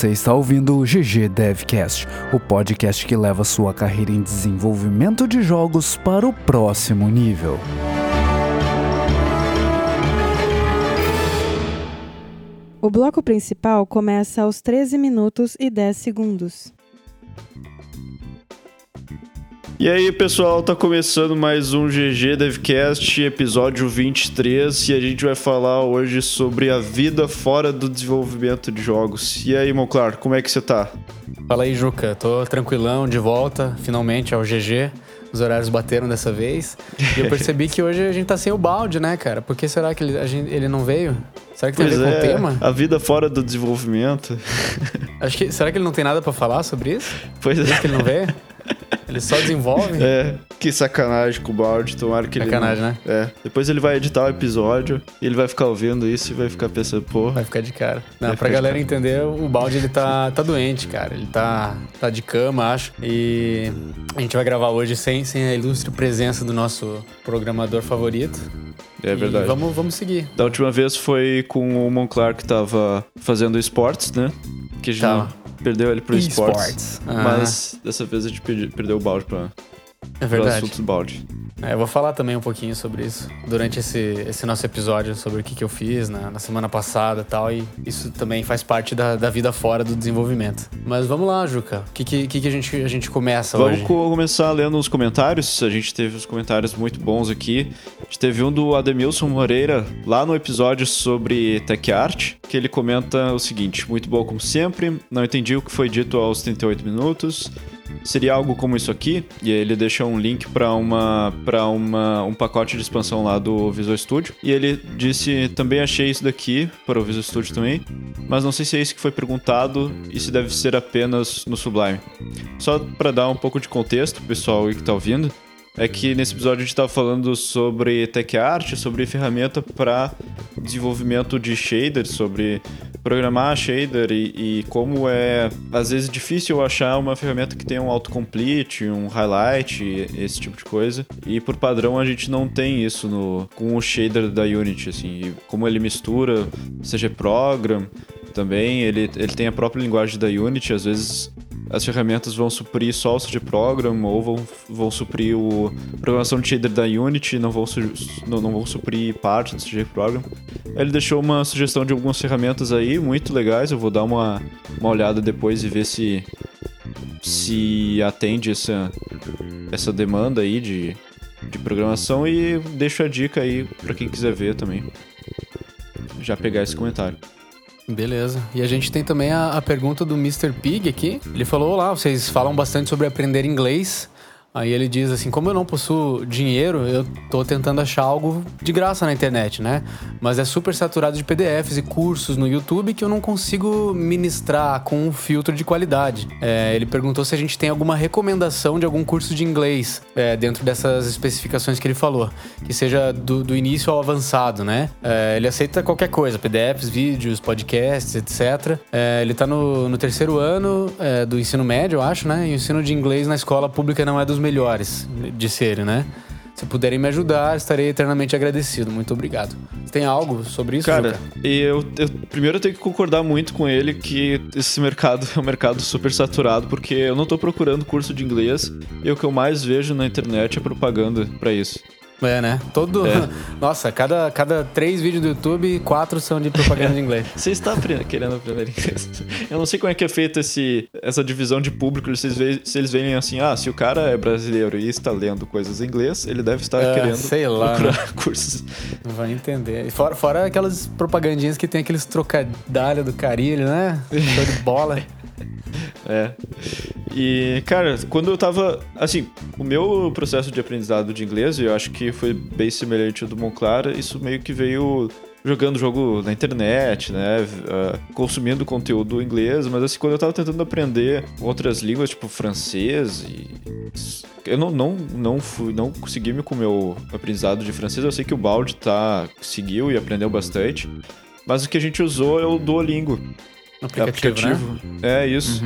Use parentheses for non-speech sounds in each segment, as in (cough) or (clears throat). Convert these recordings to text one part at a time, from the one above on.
Você está ouvindo o GG Devcast, o podcast que leva sua carreira em desenvolvimento de jogos para o próximo nível. O bloco principal começa aos 13 minutos e 10 segundos. E aí, pessoal, tá começando mais um GG Devcast, episódio 23, e a gente vai falar hoje sobre a vida fora do desenvolvimento de jogos. E aí, Monclar, como é que você tá? Fala aí, Juca. Tô tranquilão, de volta, finalmente ao GG. Os horários bateram dessa vez. E eu (laughs) percebi que hoje a gente tá sem o balde, né, cara? Por que será que ele, gente, ele não veio? Será que tem Pois a ver com é, o tema? a vida fora do desenvolvimento. Acho que, será que ele não tem nada pra falar sobre isso? Pois Por é. que ele não veio? (laughs) Ele só desenvolve? (laughs) É, que sacanagem com o Bard, tomara que Sacanagem, ele. né? não... É. Depois ele vai editar o episódio e ele vai ficar ouvindo isso e vai ficar pensando, pô. Vai ficar de cara. Não, pra galera entender, o balde ele tá, tá doente, cara. Ele tá, tá de cama, acho. E a gente vai gravar hoje sem, sem a ilustre presença do nosso programador favorito. É E verdade. vamos, vamos seguir. Da última vez foi com o Monclar que tava fazendo esportes, né? Que gente Tava. Perdeu ele pro esportes. Esportes. Ah. Mas dessa vez a gente perdeu o balde pra, É verdade. assunto do balde. É, eu vou falar também um pouquinho sobre isso durante esse, esse nosso episódio, sobre o que, que eu fiz na, na semana passada e tal. E isso também faz parte da, da vida fora do desenvolvimento. Mas vamos lá, Juca. O que, que, que a, gente, a gente começa Vamos hoje? co- começar lendo os comentários. A gente teve os comentários muito bons aqui. A gente teve um do Ademilson Moreira lá no episódio sobre Tech Art, que ele comenta o seguinte: muito bom como sempre. Não entendi o que foi dito aos 38 minutos. Seria algo como isso aqui, e aí ele deixa um link para uma para uma um pacote de expansão lá do Visual Studio. E ele disse: "Também achei isso daqui para o Visual Studio também, mas não sei se é isso que foi perguntado e se deve ser apenas no Sublime". Só para dar um pouco de contexto pessoal que tá ouvindo, é que nesse episódio a gente tava falando sobre tech art, sobre ferramenta para desenvolvimento de shader, sobre programar shader e, e como é às vezes difícil achar uma ferramenta que tenha um autocomplete, um highlight, esse tipo de coisa. E por padrão a gente não tem isso no com o shader da Unity assim, como ele mistura CG Program também, ele, ele tem a própria linguagem da Unity, às vezes as ferramentas vão suprir só o CG Program ou vão, vão suprir o programação de shader da Unity, não vão, não, não vão suprir parte do CG Program. Ele deixou uma sugestão de algumas ferramentas aí, muito legais, eu vou dar uma, uma olhada depois e ver se se atende essa, essa demanda aí de, de programação e deixo a dica aí para quem quiser ver também. Já pegar esse comentário. Beleza. E a gente tem também a, a pergunta do Mr. Pig aqui. Ele falou: Olá, vocês falam bastante sobre aprender inglês. Aí ele diz assim: como eu não possuo dinheiro, eu tô tentando achar algo de graça na internet, né? Mas é super saturado de PDFs e cursos no YouTube que eu não consigo ministrar com um filtro de qualidade. É, ele perguntou se a gente tem alguma recomendação de algum curso de inglês é, dentro dessas especificações que ele falou, que seja do, do início ao avançado, né? É, ele aceita qualquer coisa, PDFs, vídeos, podcasts, etc. É, ele tá no, no terceiro ano é, do ensino médio, eu acho, né? E o ensino de inglês na escola pública não é dos melhores de serem, né? Se puderem me ajudar, estarei eternamente agradecido. Muito obrigado. Você tem algo sobre isso, Cara, Juca? e eu, eu primeiro eu tenho que concordar muito com ele que esse mercado (laughs) é um mercado super saturado, porque eu não tô procurando curso de inglês e o que eu mais vejo na internet é propaganda pra isso. É, né? Todo. É. (laughs) Nossa, cada, cada três vídeos do YouTube, quatro são de propaganda de inglês. Você está querendo aprender inglês? Eu não sei como é que é feita essa divisão de público. Se eles, ve- se eles veem assim, ah, se o cara é brasileiro e está lendo coisas em inglês, ele deve estar É, querendo sei lá, procurar (laughs) cursos. Não vai entender. Fora, fora aquelas propagandinhas que tem aqueles trocadalhos do carilho, né? Show de bola. (laughs) É. E, cara, quando eu tava. Assim, o meu processo de aprendizado de inglês, eu acho que foi bem semelhante ao do Monclar, isso meio que veio jogando jogo na internet, né? ah, consumindo conteúdo inglês, mas assim, quando eu tava tentando aprender outras línguas, tipo francês e. Eu não, não, não, fui, não consegui me com o meu aprendizado de francês. Eu sei que o Balde tá, seguiu e aprendeu bastante. Mas o que a gente usou é o Duolingo. No aplicativo, né? É isso.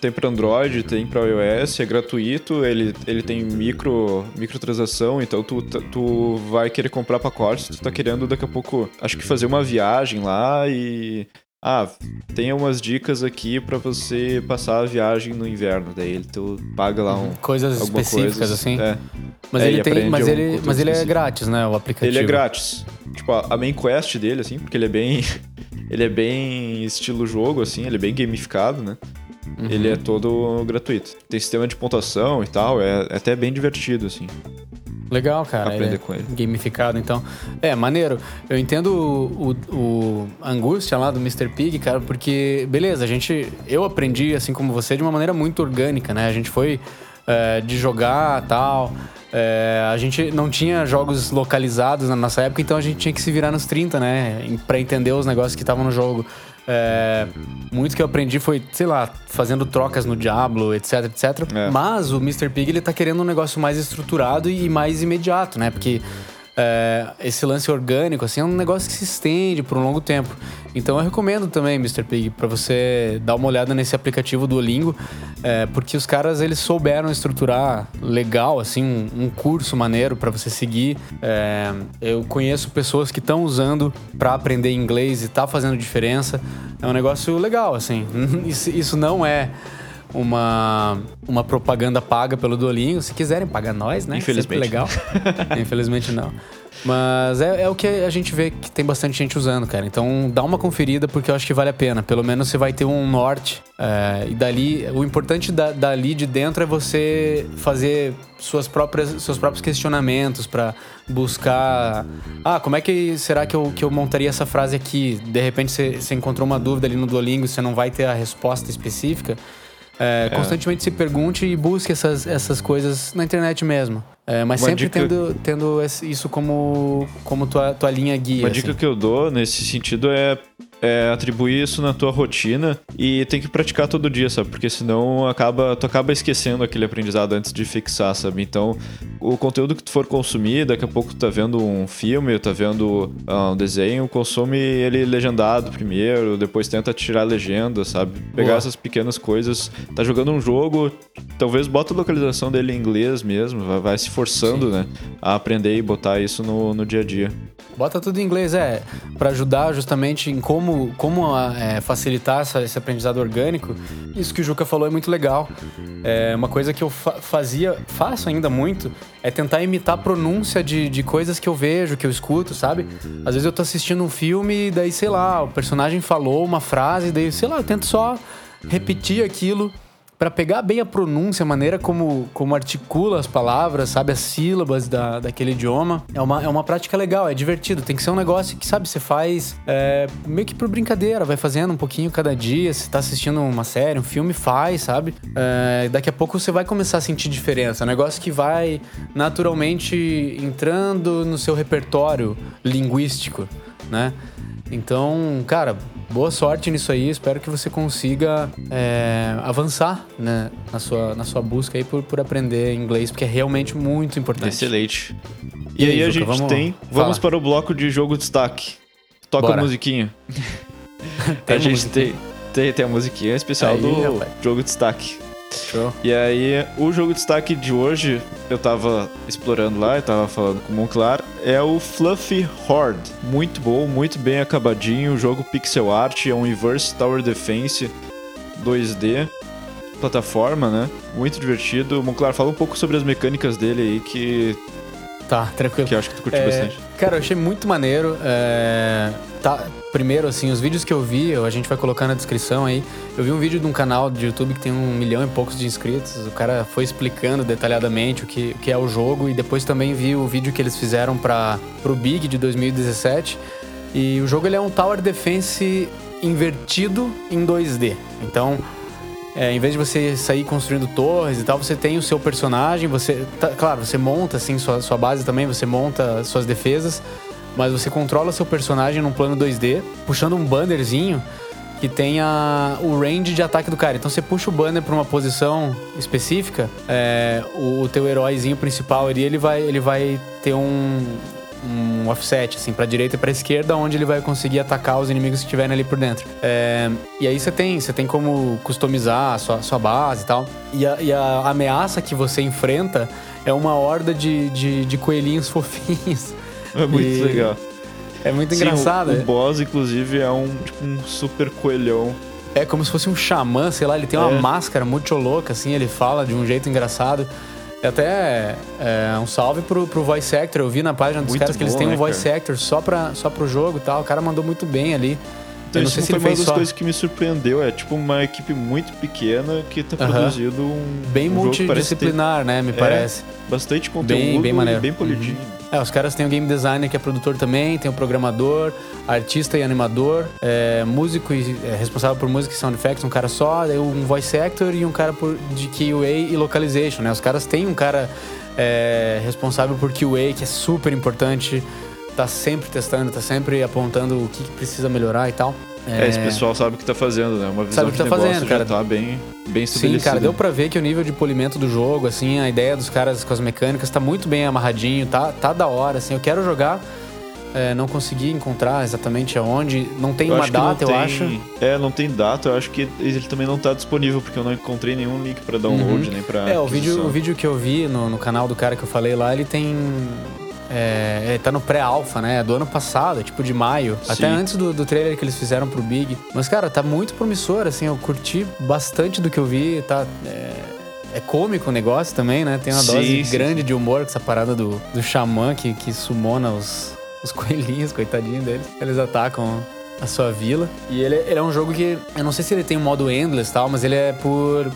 Tem para Android, tem para iOS, é gratuito, ele, ele tem micro, microtransação, então tu, tu vai querer comprar pacotes, tu tá querendo daqui a pouco, acho que fazer uma viagem lá e ah, tem umas dicas aqui para você passar a viagem no inverno. Daí ele tu paga lá um, coisas específicas coisa, assim. É. Mas É, ele tem, mas aprende ele, mas ele é grátis, né, o aplicativo. Ele é grátis. Tipo, a main quest dele, assim, porque ele é bem. Ele é bem estilo jogo, assim, ele é bem gamificado, né? Uhum. Ele é todo gratuito. Tem sistema de pontuação e tal, é, é até bem divertido, assim. Legal, cara. Aprender é com ele. Gamificado, então. É, maneiro. Eu entendo o, o, o angústia lá do Mr. Pig, cara, porque, beleza, a gente. Eu aprendi, assim como você, de uma maneira muito orgânica, né? A gente foi é, de jogar tal. É, a gente não tinha jogos localizados na nossa época, então a gente tinha que se virar nos 30, né? Pra entender os negócios que estavam no jogo. É, muito que eu aprendi foi, sei lá, fazendo trocas no Diablo, etc, etc. É. Mas o Mr. Pig, ele tá querendo um negócio mais estruturado e mais imediato, né? Porque é, esse lance orgânico, assim, é um negócio que se estende por um longo tempo. Então eu recomendo também, Mr. Pig, pra você dar uma olhada nesse aplicativo do Olingo, é, porque os caras, eles souberam estruturar legal, assim, um, um curso maneiro pra você seguir. É, eu conheço pessoas que estão usando pra aprender inglês e tá fazendo diferença. É um negócio legal, assim. (laughs) Isso, isso não é uma, uma propaganda paga pelo Duolingo. Se quiserem pagar nós, né? Infelizmente. Sempre legal. (laughs) Infelizmente não. Mas é, é o que a gente vê que tem bastante gente usando, cara. Então dá uma conferida porque eu acho que vale a pena. Pelo menos você vai ter um norte. é, e dali, o importante da, dali de dentro é você fazer suas próprias, seus próprios questionamentos pra buscar. Ah, como é que será que eu, que eu montaria essa frase aqui? De repente você, você encontrou uma dúvida ali no Duolingo e você não vai ter a resposta específica. É, Constantemente se pergunte e busque essas, essas coisas na internet mesmo. É, mas Uma sempre dica- tendo, tendo isso como, como tua, tua linha guia. Uma assim. dica que eu dou nesse sentido é, é atribuir isso na tua rotina e tem que praticar todo dia, sabe? Porque senão acaba, tu acaba esquecendo aquele aprendizado antes de fixar, sabe? Então, o conteúdo que tu for consumir, daqui a pouco tu tá vendo um filme, tá vendo ah, um desenho, consome ele legendado primeiro, depois tenta tirar a legenda, sabe? Pegar Boa. essas pequenas coisas. Tá jogando um jogo, talvez bota a localização dele em inglês mesmo, vai, vai se forçando, né? A aprender e botar isso no, no dia a dia. Bota tudo em inglês, é, Pra ajudar justamente em como, como ah, é, facilitar essa- esse aprendizado orgânico. Isso que o Juca falou é muito legal. É, uma coisa que eu fa- fazia, faço ainda muito, é tentar imitar a pronúncia de, de coisas que eu vejo, que eu escuto, sabe? Às vezes eu tô assistindo um filme e daí, sei lá, o personagem falou uma frase, daí, sei lá, eu tento só repetir aquilo Pra pegar bem a pronúncia, a maneira como, como articula as palavras, sabe? As sílabas da, daquele idioma. É uma, é uma prática legal, é divertido. Tem que ser um negócio que, sabe, você faz é, meio que por brincadeira, vai fazendo um pouquinho cada dia. Se tá assistindo uma série, um filme, faz, sabe? É, daqui a pouco você vai começar a sentir diferença. É um negócio que vai naturalmente entrando no seu repertório linguístico, né? Então, cara, boa sorte nisso aí. Espero que você consiga é, avançar né, na, sua, na sua busca aí por, por aprender inglês, porque é realmente muito importante. Excelente. E E, aí, aí a gente vamos- tem. Vamos para o bloco de jogo destaque. Toca Bora. (laughs) a musiquinha. A gente musiquinha? tem, tem, tem a musiquinha especial Aí, do rapaz. jogo destaque. Show. E aí, o jogo de destaque de hoje, eu tava explorando lá, eu tava falando com o Monclar, é o Fluffy Horde. Muito bom, muito bem acabadinho, jogo pixel art, é um Inverse Tower Defense 2D, plataforma, né? Muito divertido. Monclar, fala um pouco sobre as mecânicas dele aí, que, Tá, tranquilo. que acho que tu curtiu É, bastante. Cara, eu achei muito maneiro. é, tá, primeiro, assim, os vídeos que eu vi, a gente vai colocar na descrição aí. Eu vi um vídeo de um canal de YouTube que tem um milhão e poucos de inscritos. O cara foi explicando detalhadamente o que, o que é o jogo. E depois também vi o vídeo que eles fizeram para pro Big de 2017. E o jogo ele é um Tower Defense invertido em 2D. Então, é, em vez de você sair construindo torres e tal, você tem o seu personagem, você. tá- claro, você monta assim sua, sua base também, você monta suas defesas, mas você controla seu personagem num plano 2D, puxando um bannerzinho que tenha o range de ataque do cara. Então você puxa o banner para uma posição específica, é, o, teu heróizinho principal ali, ele vai, ele vai ter um, um offset, assim, pra direita e pra esquerda, onde ele vai conseguir atacar os inimigos que estiverem ali por dentro. É, e aí você tem, você tem como customizar a sua, sua base e tal. E a, e a ameaça que você enfrenta é uma horda de, de, de coelhinhos (laughs) fofinhos. É muito E- legal. É muito Sim, engraçado. O, é. o boss, inclusive, é um, tipo, um super coelhão. É como se fosse um xamã, sei lá, ele tem uma É. máscara muito louca, assim, ele fala de um jeito engraçado. É Até é, um salve pro, pro voice actor. Eu vi na página dos Muito caras que eles têm um né, voice cara? actor só, pra, só pro jogo e tal. O cara mandou muito bem ali. Então, eu não sei se foi ele uma fez das só. coisas que me surpreendeu. É tipo uma equipe muito pequena que tá Aham. produzindo um. Bem um parece ter multidisciplinar, né? Me parece. Bastante conteúdo Bem- bem maneiro. bem polidinho. É, os caras têm o game designer que é produtor também, tem o programador, artista e animador, é, músico e é, responsável por música e sound effects, um cara só, um voice actor e um cara por, de QA e localization, né? Os caras têm um cara é, responsável por QA, que é super importante, tá sempre testando, tá sempre apontando o que, que precisa melhorar e tal. É, esse pessoal sabe o que tá fazendo, né? Uma visão Sabe o que de tá negócio fazendo, já cara. tá bem, bem Sim, cara, deu pra ver que o nível de polimento do jogo, assim, a ideia dos caras com as mecânicas tá muito bem amarradinho, tá, tá da hora, assim. Eu quero jogar, é, não consegui encontrar exatamente aonde, não tem Eu uma data, eu tem- acho. É, não tem data. Eu acho que ele também não tá disponível, porque eu não encontrei nenhum link pra download, nem pra. É, o vídeo, o vídeo que eu vi no, no canal do cara que eu falei lá, ele tem. É, ele tá no pré-alpha, né? É do ano passado, é tipo de maio. Sim. Até antes do, do trailer que eles fizeram pro Big. Mas, cara, tá muito promissor, assim. Eu curti bastante do que eu vi. Tá. É, é cômico o negócio também, né? Tem uma Sim, dose sim, grande de humor com essa parada do, do xamã que, que sumona os, os (laughs) coelhinhos, coitadinho deles. Eles atacam a sua vila. E ele, ele é um jogo que. Eu não sei se ele tem um modo endless e tal, mas ele é por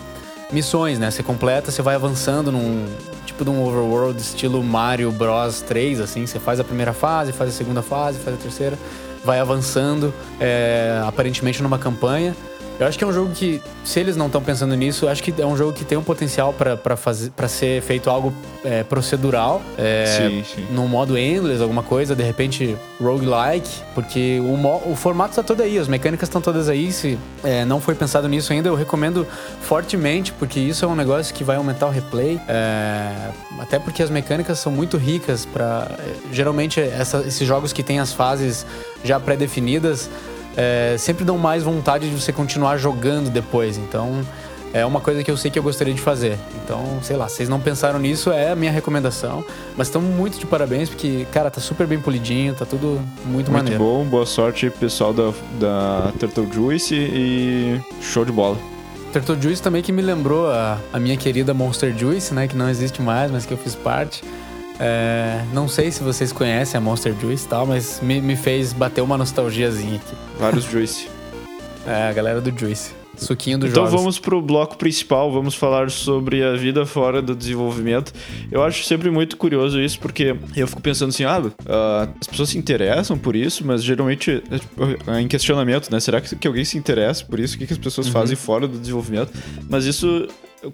missões, né? Você completa, você vai avançando num tipo de um overworld estilo Mario Bros 3, assim. Você faz a primeira fase, faz a segunda fase, faz a terceira, vai avançando, é, aparentemente numa campanha. Eu acho que é um jogo que, se eles não estão pensando nisso, acho que é um jogo que tem um potencial para ser feito algo é, procedural. É, Sim, sim. num modo endless, alguma coisa, de repente roguelike, porque o, o formato está todo aí, as mecânicas estão todas aí. Se é, não foi pensado nisso ainda, eu recomendo fortemente, porque isso é um negócio que vai aumentar o replay. é, até porque as mecânicas são muito ricas para geralmente essa- esses jogos que têm as fases já pré-definidas é, sempre dão mais vontade de você continuar jogando depois. Então é uma coisa que eu sei que eu gostaria de fazer. Então, sei lá, vocês não pensaram nisso, é a minha recomendação. Mas estão muito de parabéns, porque, cara, tá super bem polidinho, tá tudo muito, Muito maneiro. bom, boa sorte pessoal da, da Turtle Juice e show de bola. Turtle Juice também que me lembrou a, a minha querida Monster Juice, né? Que não existe mais, mas que eu fiz parte. É, não sei se vocês conhecem a Monster Juice e tal, mas me, me fez bater uma nostalgiazinha aqui. Vários Juice. É, a galera do Juice. Suquinho do Então vamos pro bloco principal, vamos falar sobre a vida fora do desenvolvimento. Eu acho sempre muito curioso isso, porque eu fico pensando assim, ah, ah, as pessoas se interessam por isso, mas geralmente é, tipo, é em questionamento, né? Será que, que alguém se interessa por isso? O que, que as pessoas Uhum. fazem fora do desenvolvimento? Mas isso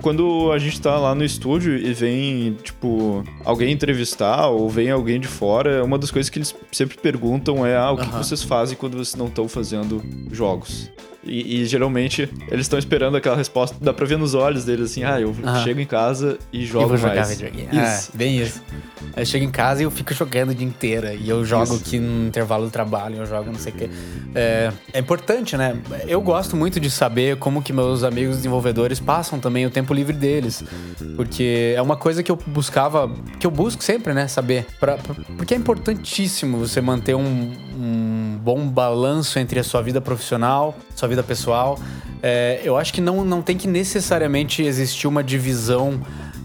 quando a gente tá lá no estúdio e vem, tipo, alguém entrevistar ou vem alguém de fora, uma das coisas que eles sempre perguntam é: ah, o que, que vocês fazem quando vocês não estão fazendo jogos? E, e, geralmente eles estão esperando aquela resposta, dá pra ver nos olhos deles assim: ah, eu Aham. chego em casa e jogo vou jogar mais. videogame. Isso. É, bem isso. Eu chego em casa e eu fico jogando o dia inteiro. E eu jogo Isso. aqui no intervalo do trabalho, eu jogo não sei o quê. É, é importante, né? Eu gosto muito de saber como que meus amigos desenvolvedores passam também o tempo livre deles. Porque é uma coisa que eu buscava, que eu busco sempre, né? Saber. Pra- pra- porque é importantíssimo você manter um, um bom balanço entre a sua vida profissional, sua vida pessoal. É, eu acho que não, não tem que necessariamente existir uma divisão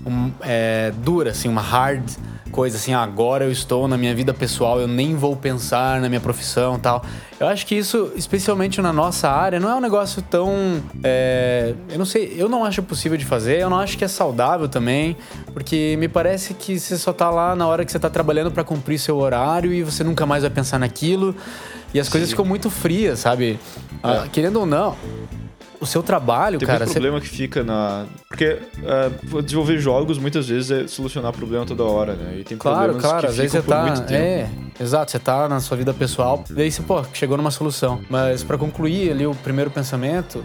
um, é, dura, assim, uma hard coisa assim, ah, agora eu estou na minha vida pessoal, eu nem vou pensar na minha profissão tal. Eu acho que isso, especialmente na nossa área, não é um negócio tão. é, eu não sei, eu não acho possível de fazer, eu não acho que é saudável também, porque me parece que você só tá lá na hora que você tá trabalhando para cumprir seu horário e você nunca mais vai pensar naquilo. E as coisas ficam muito frias, sabe? Ah, querendo ou não, o seu trabalho, Tem cara. você- problema que fica na. Porque é, desenvolver jogos muitas vezes é solucionar problema toda hora, né? E tem Claro, problemas claro, que às vezes você tá. muito tempo. É, exato, você tá na sua vida pessoal, daí você, pô, chegou numa solução. Mas pra concluir ali o primeiro pensamento,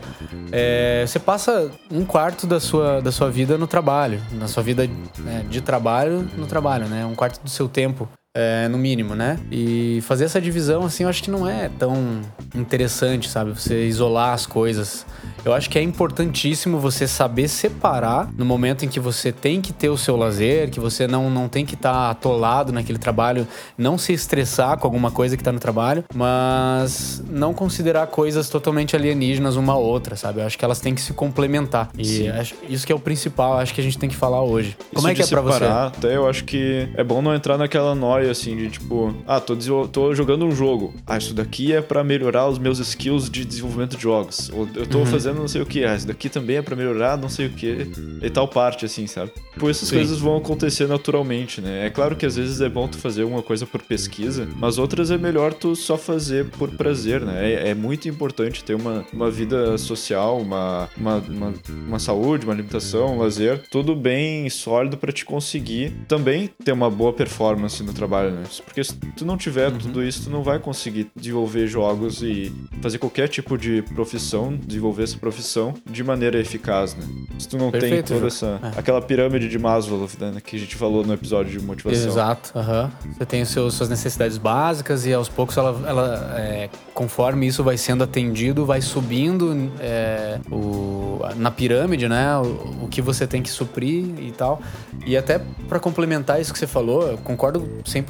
é, você passa um quarto da sua, da sua vida no trabalho, na sua vida né, de trabalho no trabalho, né? Um quarto do seu tempo. É, no mínimo, né? E fazer essa divisão, assim, eu acho que não é tão interessante, sabe? Você isolar as coisas. Eu acho que é importantíssimo você saber separar no momento em que você tem que ter o seu lazer, que você não, não tem que estar tá atolado naquele trabalho, não se estressar com alguma coisa que está no trabalho, mas não considerar coisas totalmente alienígenas uma a outra, sabe? Eu acho que elas têm que se complementar. E acho, isso que é o principal, acho que a gente tem que falar hoje. Como isso é que é para você? Até eu acho que é bom não entrar naquela noia assim de tipo, ah, tô, tô jogando um jogo. Ah, isso daqui é para melhorar os meus skills de desenvolvimento de jogos. Ou eu tô uhum. fazendo não sei o que, ah, isso daqui também é para melhorar não sei o que, e tal parte, assim, sabe? Por essas Sim. coisas vão acontecer naturalmente, né? É claro que às vezes é bom tu fazer uma coisa por pesquisa, mas outras é melhor tu só fazer por prazer, né? É, é muito importante ter uma, uma vida social, uma, uma, uma, uma saúde, uma alimentação, um lazer, tudo bem sólido para te conseguir também ter uma boa performance no trabalho, né? Porque se tu não tiver uhum. tudo isso, tu não vai conseguir desenvolver jogos e fazer qualquer tipo de profissão, desenvolver essa profissão de maneira eficaz, né? Se tu não Perfeito, tem toda essa. É. aquela pirâmide de Maslow né, que a gente falou no episódio de motivação. Exato, uhum. Você tem seus, suas necessidades básicas e aos poucos ela, ela é, conforme isso vai sendo atendido, vai subindo é, o, na pirâmide, né? O, o, que você tem que suprir e tal. E até para complementar isso que você falou, eu concordo 100%.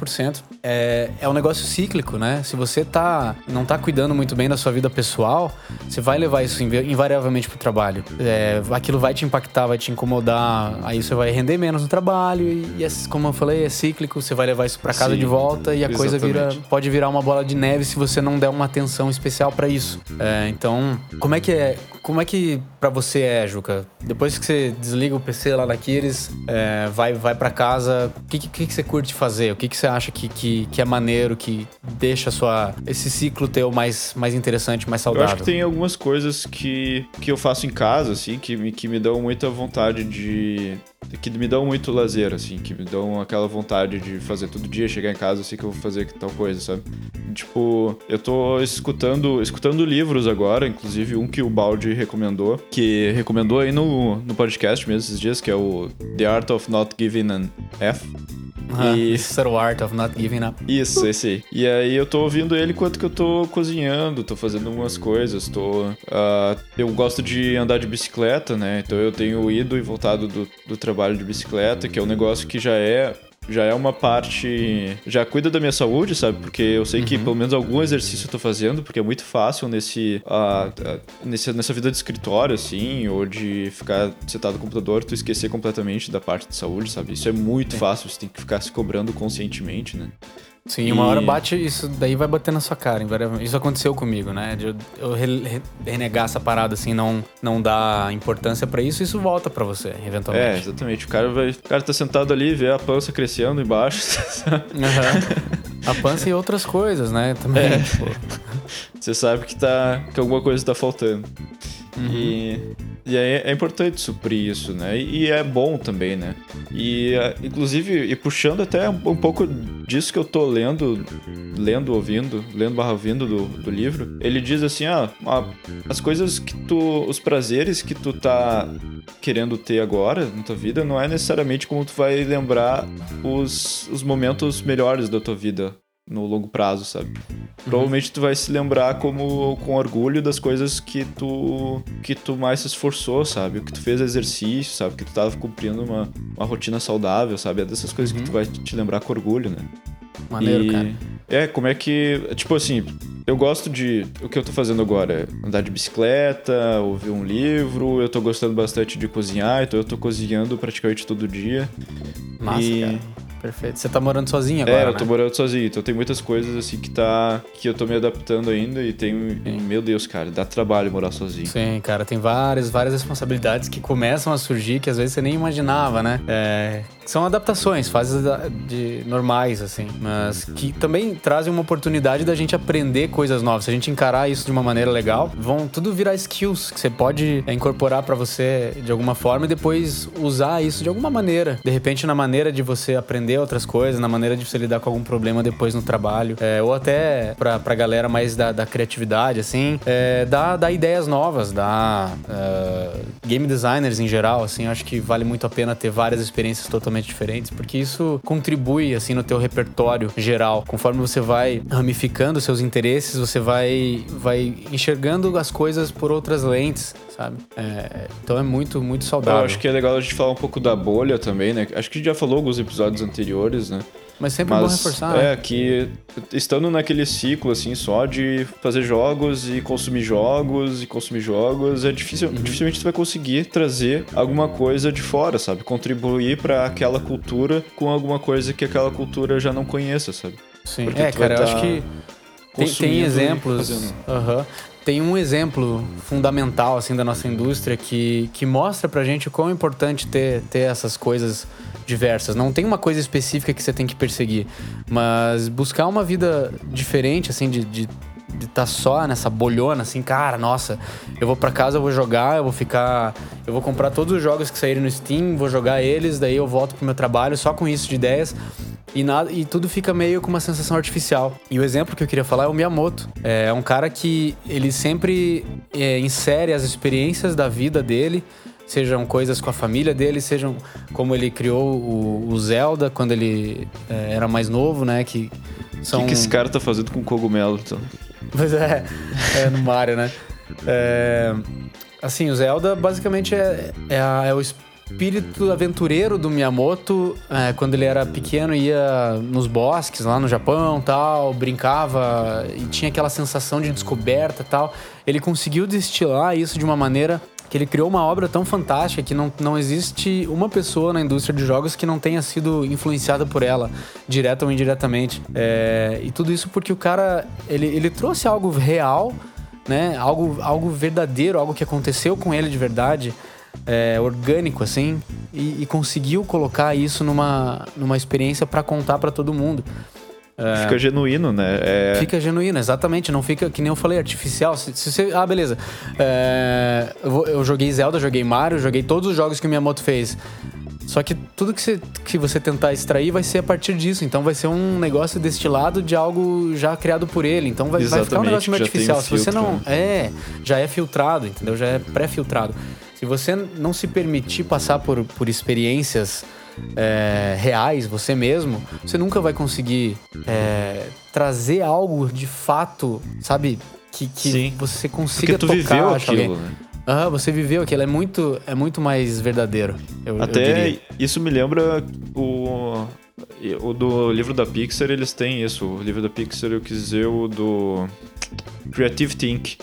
É, é um negócio cíclico, né? Se você tá, não tá cuidando muito bem da sua vida pessoal, você vai levar isso invariavelmente pro trabalho. É, aquilo vai te impactar, vai te incomodar, aí você vai render menos no trabalho e, e é, como eu falei, é cíclico, você vai levar isso para casa Sim, de volta e a exatamente. coisa vira, pode virar uma bola de neve se você não der uma atenção especial para isso. É, então, como é que é, como é que para você é, Juca? Depois que você desliga o PC lá na Kiris, é, vai, vai para casa, o que, que, que, você curte fazer? O que, que você acha que, que, que é maneiro, que deixa sua, esse ciclo teu mais, mais interessante, mais saudável? Eu acho que tem algumas coisas que, que eu faço em casa, assim, que me, que me dão muita vontade de. que me dão muito lazer, assim, que me dão aquela vontade de fazer todo dia, chegar em casa, assim que eu vou fazer tal coisa, sabe? Tipo, eu tô escutando, escutando livros agora, inclusive um que o Balde recomendou, que recomendou aí no, no podcast mesmo esses dias, que é o The Art of Not Giving an F. Uh, e... Subtle Art of Not Giving Up. Isso, esse aí. E aí eu tô ouvindo ele enquanto que eu tô cozinhando, tô fazendo algumas coisas, tô... Uh, eu gosto de andar de bicicleta, né? Então eu tenho ido e voltado do, do trabalho de bicicleta, que é um negócio que já é já é uma parte. Já cuida da minha saúde, sabe? Porque eu sei uhum. que pelo menos algum exercício eu tô fazendo, porque é muito fácil nesse, uh, uh, nesse, nessa vida de escritório, assim, ou de ficar sentado no computador, tu esquecer completamente da parte de saúde, sabe? Isso é muito fácil, você tem que ficar se cobrando conscientemente, né? Sim, uma hora bate, isso daí vai bater na sua cara. Isso aconteceu comigo, né? De eu, eu renegar essa parada, assim, não, não dar importância para isso, isso volta para você, eventualmente. É, exatamente. O cara, vai, o cara tá sentado ali, vê a pança crescendo embaixo. Uhum. (laughs) A pança e outras coisas, né? Também. É. Tipo... (laughs) Você sabe que, tá, que alguma coisa tá faltando. Uhum. E, e aí é importante suprir isso, né? E é bom também, né? E inclusive, e puxando até um pouco disso que eu tô lendo, lendo, ouvindo, lendo barra ouvindo do, do livro, ele diz assim, ah, as coisas que tu, os prazeres que tu tá querendo ter agora na tua vida não é necessariamente como tu vai lembrar os, os momentos melhores da tua vida no longo prazo, sabe? Uhum. Provavelmente tu vai se lembrar como com orgulho das coisas que tu que tu mais se esforçou, sabe? O que tu fez exercício, sabe? Que tu tava cumprindo uma, uma rotina saudável, sabe? É dessas coisas uhum. que tu vai te lembrar com orgulho, né? Maneiro, e... cara. É, como é que. Tipo assim, eu gosto de. O que eu tô fazendo agora é andar de bicicleta, ouvir um livro. Eu tô gostando bastante de cozinhar, então eu tô cozinhando praticamente todo dia. Massa, e... cara. Perfeito. Você tá morando sozinho agora? É, eu tô né? morando sozinho. Então tem muitas coisas assim que tá. que eu tô me adaptando ainda e tem. Meu Deus, cara, dá trabalho morar sozinho. Sim, cara, tem várias, várias responsabilidades que começam a surgir que às vezes você nem imaginava, né? É, são adaptações, fases de normais, assim, mas que também trazem uma oportunidade da gente aprender coisas novas. Se a gente encarar isso de uma maneira legal, vão tudo virar skills que você pode incorporar para você de alguma forma e depois usar isso de alguma maneira. De repente, na maneira de você aprender aprender outras coisas, na maneira de você lidar com algum problema depois no trabalho. É, ou até pra, pra galera mais da, da criatividade, assim, é, dá, dá ideias novas, dá uh, game designers em geral, assim, acho que vale muito a pena ter várias experiências totalmente diferentes, porque isso contribui, assim, no teu repertório geral. Conforme você vai ramificando seus interesses, você vai, vai enxergando as coisas por outras lentes, sabe? É, então é muito, muito saudável. Eu acho que é legal a gente falar um pouco da bolha também, né? Acho que a gente já falou alguns episódios anteriores, né? Mas sempre Mas, é bom reforçar. É, né? que estando naquele ciclo, assim, só de fazer jogos e consumir jogos e consumir jogos, é difícil, uhum. dificilmente você vai conseguir trazer alguma coisa de fora, sabe? Contribuir para aquela cultura com alguma coisa que aquela cultura já não conheça, sabe? Sim, Porque é, cara, eu acho tá que tem, tem exemplos. Uhum. Tem um exemplo fundamental assim da nossa indústria que, que mostra pra gente o quão importante ter, ter essas coisas diversas. Não tem uma coisa específica que você tem que perseguir, mas buscar uma vida diferente, assim, de estar tá só nessa bolhona, assim, cara, nossa, eu vou para casa, eu vou jogar, eu vou ficar. Eu vou comprar todos os jogos que saírem no Steam, vou jogar eles, daí eu volto pro meu trabalho só com isso de ideias. E, nada, e tudo fica meio com uma sensação artificial. E o exemplo que eu queria falar é o Miyamoto. É um cara que ele sempre é, insere as experiências da vida dele sejam coisas com a família dele, sejam como ele criou o, o Zelda quando ele é, era mais novo, né? Que são... O que, que esse cara tá fazendo com cogumelo, então? Pois é, é no Mario, né? É, assim, o Zelda basicamente é, é, a, é o espírito aventureiro do Miyamoto, é, quando ele era pequeno, ia nos bosques lá no Japão, tal, brincava e tinha aquela sensação de descoberta, tal. Ele conseguiu destilar isso de uma maneira que ele criou uma obra tão fantástica que não, não existe uma pessoa na indústria de jogos que não tenha sido influenciada por ela, direta ou indiretamente. É, e tudo isso porque o cara, ele, ele trouxe algo real, né? Algo, algo verdadeiro, algo que aconteceu com ele de verdade é, orgânico, assim, e, e, conseguiu colocar isso numa, numa experiência para contar para todo mundo. É, fica genuíno, né? É... Fica genuíno, exatamente. Não fica, que nem eu falei, artificial. Se, se você... Ah, beleza. É, eu, eu, joguei Zelda, joguei Mario, joguei todos os jogos que o Miyamoto fez. Só que tudo que você, que você tentar extrair vai ser a partir disso. Então vai ser um negócio destilado de algo já criado por ele. Então vai, vai ficar um negócio meio artificial. Um se você não. Né? É, já é filtrado, entendeu? Já é pré-filtrado. Se você não se permitir passar por, por experiências é, reais, você mesmo, você nunca vai conseguir é, trazer algo de fato, sabe? Que, que você consiga Porque tu tocar. Viveu aquilo, né? Ah, você viveu aquilo, é muito, é muito mais verdadeiro. Eu, Até eu isso me lembra o, o do livro da Pixar, eles têm isso. O livro da Pixar, eu quis dizer o do Creative Think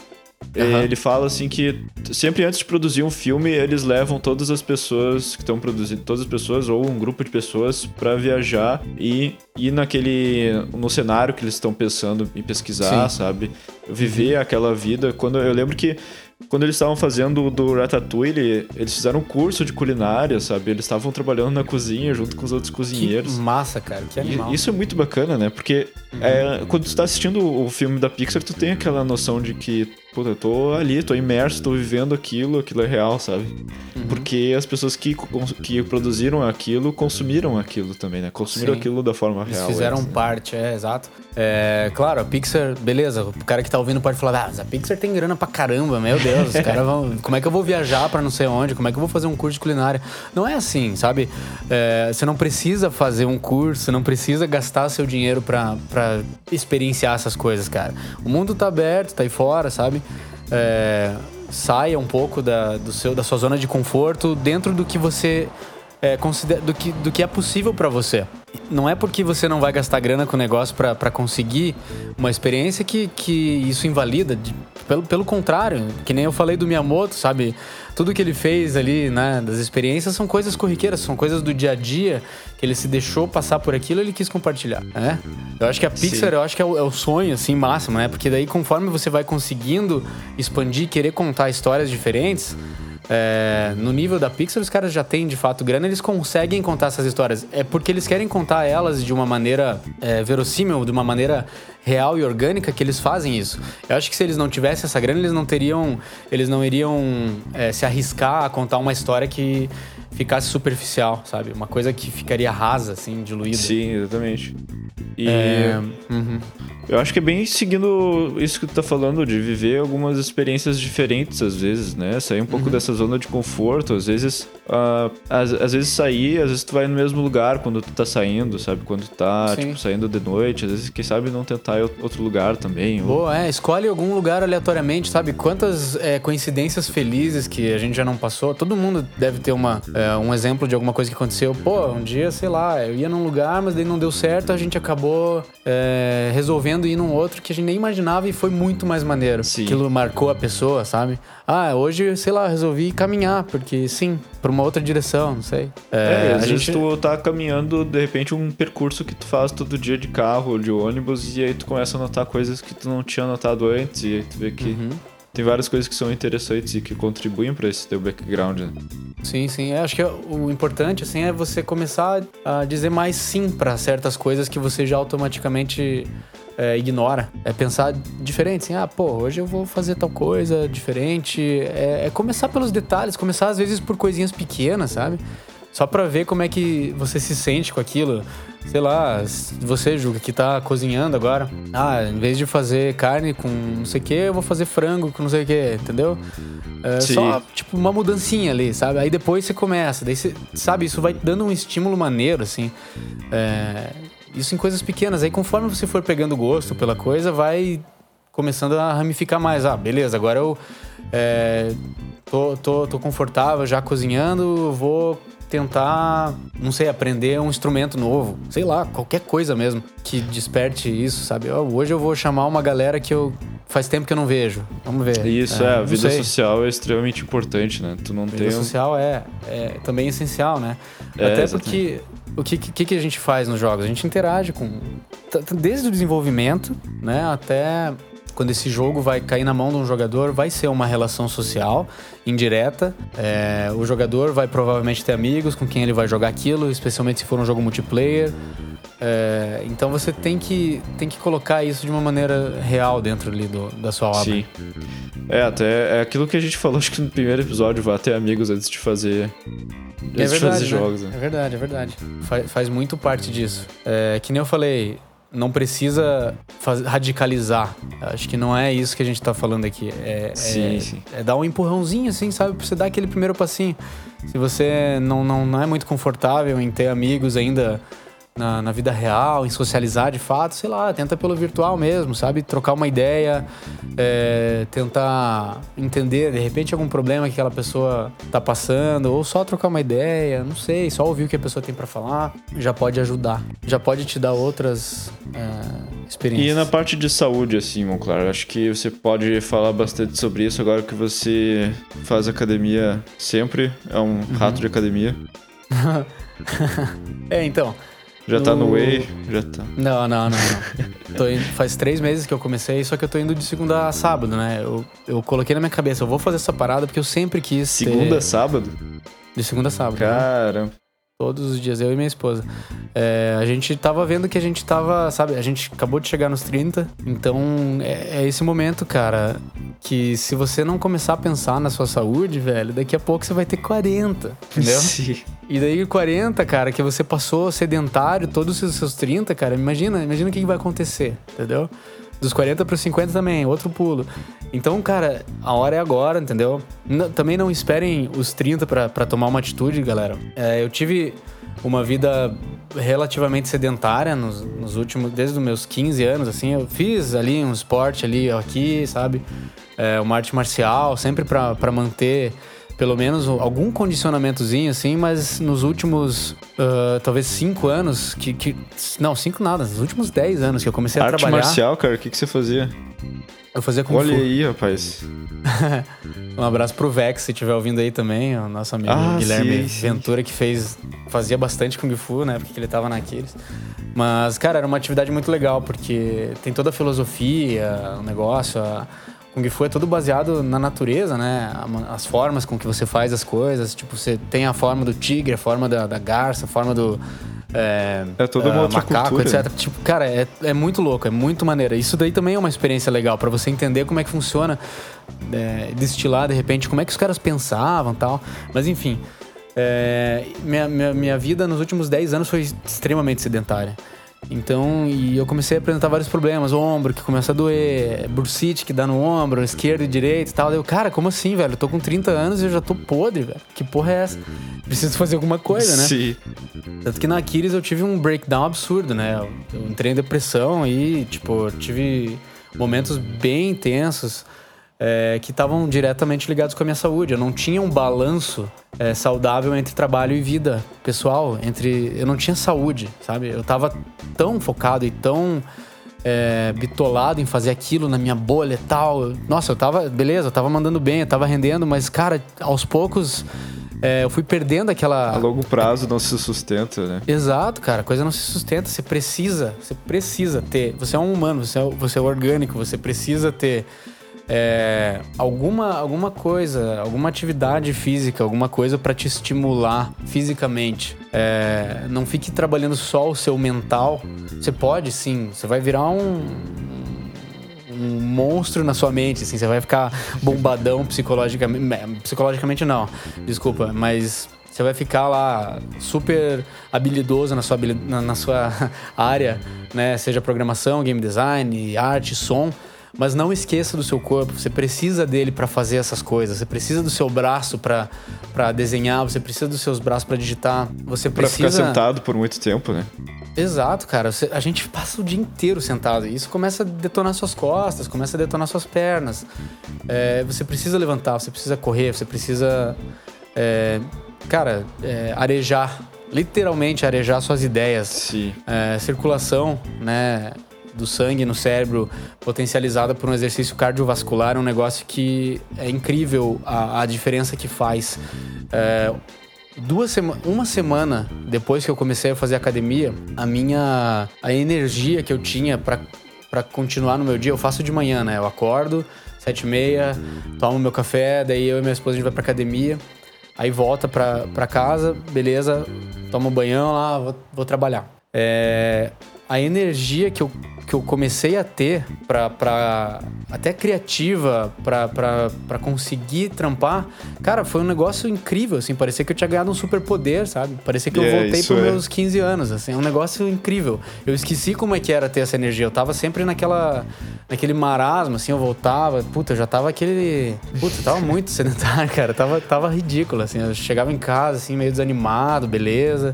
Uhum. Ele fala assim que sempre antes de produzir um filme, eles levam todas as pessoas que estão produzindo, todas as pessoas ou um grupo de pessoas para viajar e ir naquele no cenário que eles estão pensando em pesquisar, Sim. sabe? Viver aquela vida. Quando eu lembro que quando eles estavam fazendo do Ratatouille, eles fizeram um curso de culinária, sabe? Eles estavam trabalhando na cozinha junto com os outros cozinheiros. Que massa, cara, que animal. E isso é muito bacana, né? Porque uhum. É, quando tu tá assistindo o filme da Pixar, tu tem aquela noção de que puta, eu tô ali, tô imerso, tô vivendo aquilo, aquilo é real, sabe? Uhum. Porque as pessoas que, que produziram aquilo consumiram aquilo também, né? Consumiram Sim. aquilo da forma Eles real. fizeram é, parte, é, exato. É, claro, a Pixar, beleza, o cara que tá ouvindo pode falar, ah, mas a Pixar tem grana pra caramba, meu Deus, os (laughs) caras vão. Como é que eu vou viajar pra não sei onde? Como é que eu vou fazer um curso de culinária? Não é assim, sabe? É, você não precisa fazer um curso, você não precisa gastar seu dinheiro pra, pra experienciar essas coisas, cara. O mundo tá aberto, tá aí fora, sabe? é, saia um pouco da, do seu, da sua zona de conforto dentro do que você é, do, que, do que é possível para você. Não é porque você não vai gastar grana com o negócio para conseguir uma experiência que, que isso invalida. De, pelo, pelo contrário, que nem eu falei do Miyamoto, sabe? Tudo que ele fez ali, né, das experiências são coisas corriqueiras, são coisas do dia a dia que ele se deixou passar por aquilo ele quis compartilhar, né? Eu acho que a Pixar, Sim. eu acho que é o, é o, sonho, assim, máximo, né? Porque daí, conforme você vai conseguindo expandir, querer contar histórias diferentes, é, no nível da Pixar, os caras já têm de fato grana, eles conseguem contar essas histórias. É porque eles querem contar elas de uma maneira é, verossímil, de uma maneira real e orgânica que eles fazem isso. Eu acho que se eles não tivessem essa grana, eles não teriam, eles não iriam é, se arriscar a contar uma história que ficasse superficial, sabe? Uma coisa que ficaria rasa, assim, diluída. Sim, exatamente. E É, uhum. Eu acho que é bem seguindo isso que tu tá falando, de viver algumas experiências diferentes às vezes, né? Sair um Uhum. pouco dessa zona de conforto. Às vezes, ah, às, às vezes sair, às vezes tu vai no mesmo lugar quando tu tá saindo, sabe? Quando tu tá, Sim. tipo, saindo de noite. Às vezes, quem sabe, não tentar outro lugar também. ou- Boa, é, escolhe algum lugar aleatoriamente, sabe? Quantas é, coincidências felizes que a gente já não passou. Todo mundo deve ter uma, é, um exemplo de alguma coisa que aconteceu. Pô, um dia, sei lá, eu ia num lugar, mas daí não deu certo, a gente acabou é, resolvendo ir num outro que a gente nem imaginava e foi muito mais maneiro. Sim. Aquilo marcou a pessoa, sabe? Ah, hoje, sei lá, resolvi caminhar, porque sim, pra uma outra direção, não sei. É, É, às a vezes gente. tu tá caminhando, de repente, um percurso que tu faz todo dia de carro ou de ônibus, e aí tu começa a notar coisas que tu não tinha notado antes, e aí tu vê que Uhum. Tem várias coisas que são interessantes e que contribuem pra esse teu background, né? Sim, sim. Eu acho que o importante, assim, é você começar a dizer mais sim para certas coisas que você já automaticamente é, ignora. É pensar diferente, assim, ah, pô, hoje eu vou fazer tal coisa diferente. É, é começar pelos detalhes, começar às vezes por coisinhas pequenas, sabe? Só pra ver como é que você se sente com aquilo. Sei lá, você, Juca, que tá cozinhando agora. Ah, em vez de fazer carne com não sei o que, eu vou fazer frango com não sei o que, entendeu? É Sim. só, tipo, uma mudancinha ali, sabe? Aí depois você começa. Daí você, sabe, isso vai dando um estímulo maneiro, assim. É, isso em coisas pequenas. Aí conforme você for pegando gosto pela coisa, vai começando a ramificar mais. Ah, beleza, agora eu é, tô, tô, tô confortável já cozinhando, vou tentar, não sei, aprender um instrumento novo. Sei lá, qualquer coisa mesmo que desperte isso, sabe? Ó, hoje eu vou chamar uma galera que eu faz tempo que eu não vejo. Vamos ver. Isso, é, a não vida sei. social é extremamente importante, né? Tu não Vida tem. um- social é, é também essencial, né? É, Até exatamente. porque o que, que, que a gente faz nos jogos? A gente interage com. Desde o desenvolvimento, né? Até quando esse jogo vai cair na mão de um jogador, vai ser uma relação social indireta. É, o jogador vai provavelmente ter amigos com quem ele vai jogar aquilo, especialmente se for um jogo multiplayer. É, então você tem que, tem que colocar isso de uma maneira real dentro ali do, da sua obra. Sim. É, até é aquilo que a gente falou, acho que no primeiro episódio, vá ter amigos antes de fazer. Antes É de verdade, fazer né? jogos, É né? verdade, é verdade. Faz, faz muito parte disso. É, que nem eu falei, não precisa radicalizar. Acho que não é isso que a gente tá falando aqui. É, Sim, é, sim. é dar um empurrãozinho, assim, sabe? Pra você dar aquele primeiro passinho. Se você não, não, não é muito confortável em ter amigos ainda na, na vida real, em socializar de fato, sei lá, tenta pelo virtual mesmo, sabe? Trocar uma ideia, é, tentar entender, de repente, algum problema que aquela pessoa tá passando, ou só trocar uma ideia, não sei, só ouvir o que a pessoa tem pra falar, já pode ajudar. Já pode te dar outras é, experiências. E na parte de saúde, assim, Monclar, acho que você pode falar bastante sobre isso agora que você faz academia sempre, é um Uhum. rato de academia. (laughs) É, então. Já tá no No- Way, já tá. Não, não, não, não. Tô indo- faz três meses que eu comecei, só que eu tô indo de segunda a sábado, né? Eu, eu coloquei na minha cabeça, eu vou fazer essa parada porque eu sempre quis ter- Segunda, sábado? De segunda a sábado. né? Todos os dias, eu e minha esposa. É, a gente tava vendo que a gente tava, sabe, a gente acabou de chegar nos 30, então é, é esse momento, cara, que se você não começar a pensar na sua saúde, velho, daqui a pouco você vai ter 40, entendeu? (laughs) Sim. E daí 40, cara, que você passou sedentário todos os seus 30, cara, imagina, imagina o que que vai acontecer, entendeu? Dos 40 para 50 também, outro pulo. Então, cara, a hora é agora, entendeu? N- também não esperem os 30 pra pra tomar uma atitude, galera. É, eu tive uma vida relativamente sedentária nos, nos últimos, desde os meus 15 anos, assim. Eu fiz ali um esporte ali, aqui, sabe? É, uma arte marcial, sempre pra manter pelo menos algum condicionamentozinho, assim, mas nos últimos, ah, talvez cinco anos, que, que- Não, cinco nada, nos últimos 10 anos que eu comecei a Arte trabalhar. marcial, cara, o que, que você fazia? Eu fazia Kung Olha Fu. aí, rapaz. (laughs) Um abraço pro Vex, se estiver ouvindo aí também, o nosso amigo Ah, Guilherme sim, sim. Ventura, que fez. Fazia bastante Kung Fu, né? Porque ele tava naqueles. Mas, cara, era uma atividade muito legal, porque tem toda a filosofia, o negócio. A... Kung Fu é todo baseado na natureza, né? As formas com que você faz as coisas. Tipo, você tem a forma do tigre, a forma da, da garça, a forma do. É, É toda uma ah, outra macaco, cultura. etc. Tipo, cara, é, é muito louco, é muito maneiro. Isso daí também é uma experiência legal pra você entender como é que funciona, é, destilar de repente como é que os caras pensavam e tal. Mas enfim, É, minha, minha, minha vida nos últimos 10 anos foi extremamente sedentária. Então, e eu comecei a apresentar vários problemas, ombro que começa a doer, bursite que dá no ombro, esquerdo e direito e tal. Eu, cara, como assim, velho? Eu tô com 30 anos e eu já tô podre, velho. Que porra é essa? Preciso fazer alguma coisa, né? Sim. Tanto que na Aquiles eu tive um breakdown absurdo, né? Eu, eu entrei em depressão e, tipo, tive momentos bem intensos é, que estavam diretamente ligados com a minha saúde. Eu não tinha um balanço é, saudável entre trabalho e vida pessoal, entre eu não tinha saúde, sabe? Eu tava tão focado e tão é, bitolado em fazer aquilo na minha bolha e tal. Nossa, eu tava, beleza, eu tava mandando bem, eu tava rendendo, mas cara, aos poucos é, eu fui perdendo aquela. A longo prazo não se sustenta, né? Exato, cara. A coisa não se sustenta. Você precisa, você precisa ter. Você é um humano, você é, você é orgânico, você precisa ter é, alguma, alguma coisa, alguma atividade física, alguma coisa para te estimular fisicamente. É, não fique trabalhando só o seu mental. Você pode, sim. Você vai virar um, um monstro na sua mente, assim. Você vai ficar bombadão (laughs) psicologicamente. Psicologicamente não, desculpa, mas você vai ficar lá super habilidoso na sua, na, na sua (laughs) área, né? Seja programação, game design, arte, som mas não esqueça do seu corpo. Você precisa dele para fazer essas coisas. Você precisa do seu braço para desenhar. Você precisa dos seus braços para digitar. Você precisa. Pra ficar sentado por muito tempo, né? Exato, cara. A gente passa o dia inteiro sentado. E isso começa a detonar suas costas, começa a detonar suas pernas. É, você precisa levantar, você precisa correr, você precisa. É, cara, é, arejar. Literalmente arejar suas ideias. Sim. É, circulação, né? Do sangue no cérebro potencializada por um exercício cardiovascular é um negócio que é incrível a, a diferença que faz. É, duas sema uma semana depois que eu comecei a fazer academia, a minha a energia que eu tinha para continuar no meu dia, eu faço de manhã, né? Eu acordo sete e meia, tomo meu café, daí eu e minha esposa a gente vai pra academia, aí volta pra, pra casa, beleza, tomo um banhão lá, vou, vou trabalhar. É, a energia que eu, que eu comecei a ter pra, pra até criativa para conseguir trampar, cara, foi um negócio incrível, assim, parecia que eu tinha ganhado um superpoder, sabe? Parecia que eu é, voltei para é. meus 15 anos, assim, é um negócio incrível. Eu esqueci como é que era ter essa energia, eu tava sempre naquela naquele marasmo, assim, eu voltava, puta, eu já tava aquele, puta, eu tava muito sedentário, (laughs) cara, tava, tava ridículo, assim, eu chegava em casa, assim, meio desanimado, beleza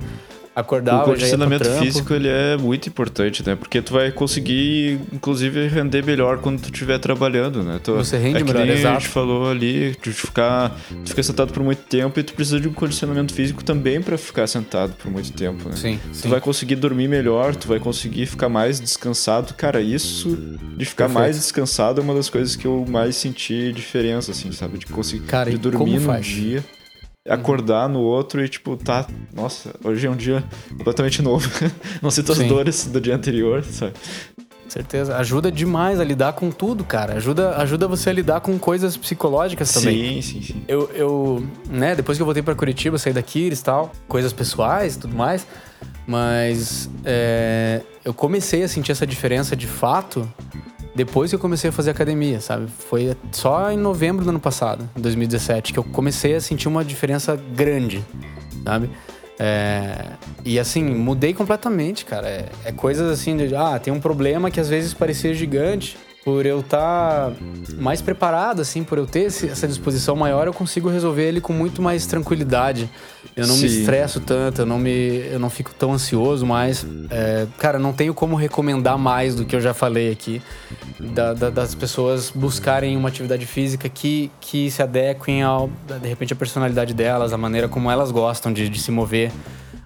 acordava, o condicionamento físico ele é muito importante, né? Porque tu vai conseguir, inclusive, render melhor quando tu estiver trabalhando, né? Tu, Você rende é melhor, nem exato. a gente falou ali, tu ficar, tu fica sentado por muito tempo e tu precisa de um condicionamento físico também para ficar sentado por muito tempo, né? Sim, Tu sim. vai conseguir dormir melhor, tu vai conseguir ficar mais descansado. Cara, isso de ficar Perfeito. mais descansado é uma das coisas que eu mais senti diferença, assim, sabe? De conseguir Cara, de dormir faz? dia acordar no outro e, tipo, tá. Nossa, hoje é um dia completamente novo. (laughs) Não sinto as Sim. dores do dia anterior, sabe? Certeza. Ajuda demais a lidar com tudo, cara. Ajuda, ajuda você a lidar com coisas psicológicas também. Sim, sim, sim. Eu, eu, né, depois que eu voltei pra Curitiba, saí daqui e tal, coisas pessoais e tudo mais, mas é, eu comecei a sentir essa diferença de fato depois que eu comecei a fazer academia, sabe? Foi só em novembro do ano passado, em 2017, que eu comecei a sentir uma diferença grande, sabe? É, e assim, mudei completamente, cara. É, é coisas assim de, ah, tem um problema que às vezes parecia gigante. Por eu estar mais preparado, assim, por eu ter esse- essa disposição maior, eu consigo resolver ele com muito mais tranquilidade. Eu não me Sim. estresso tanto, eu não, me, eu não fico tão ansioso mais. É, cara, não tenho como recomendar mais do que eu já falei aqui. da- da- das pessoas buscarem uma atividade física que, que se adequem ao, de repente, a personalidade delas, a maneira como elas gostam de, de se mover.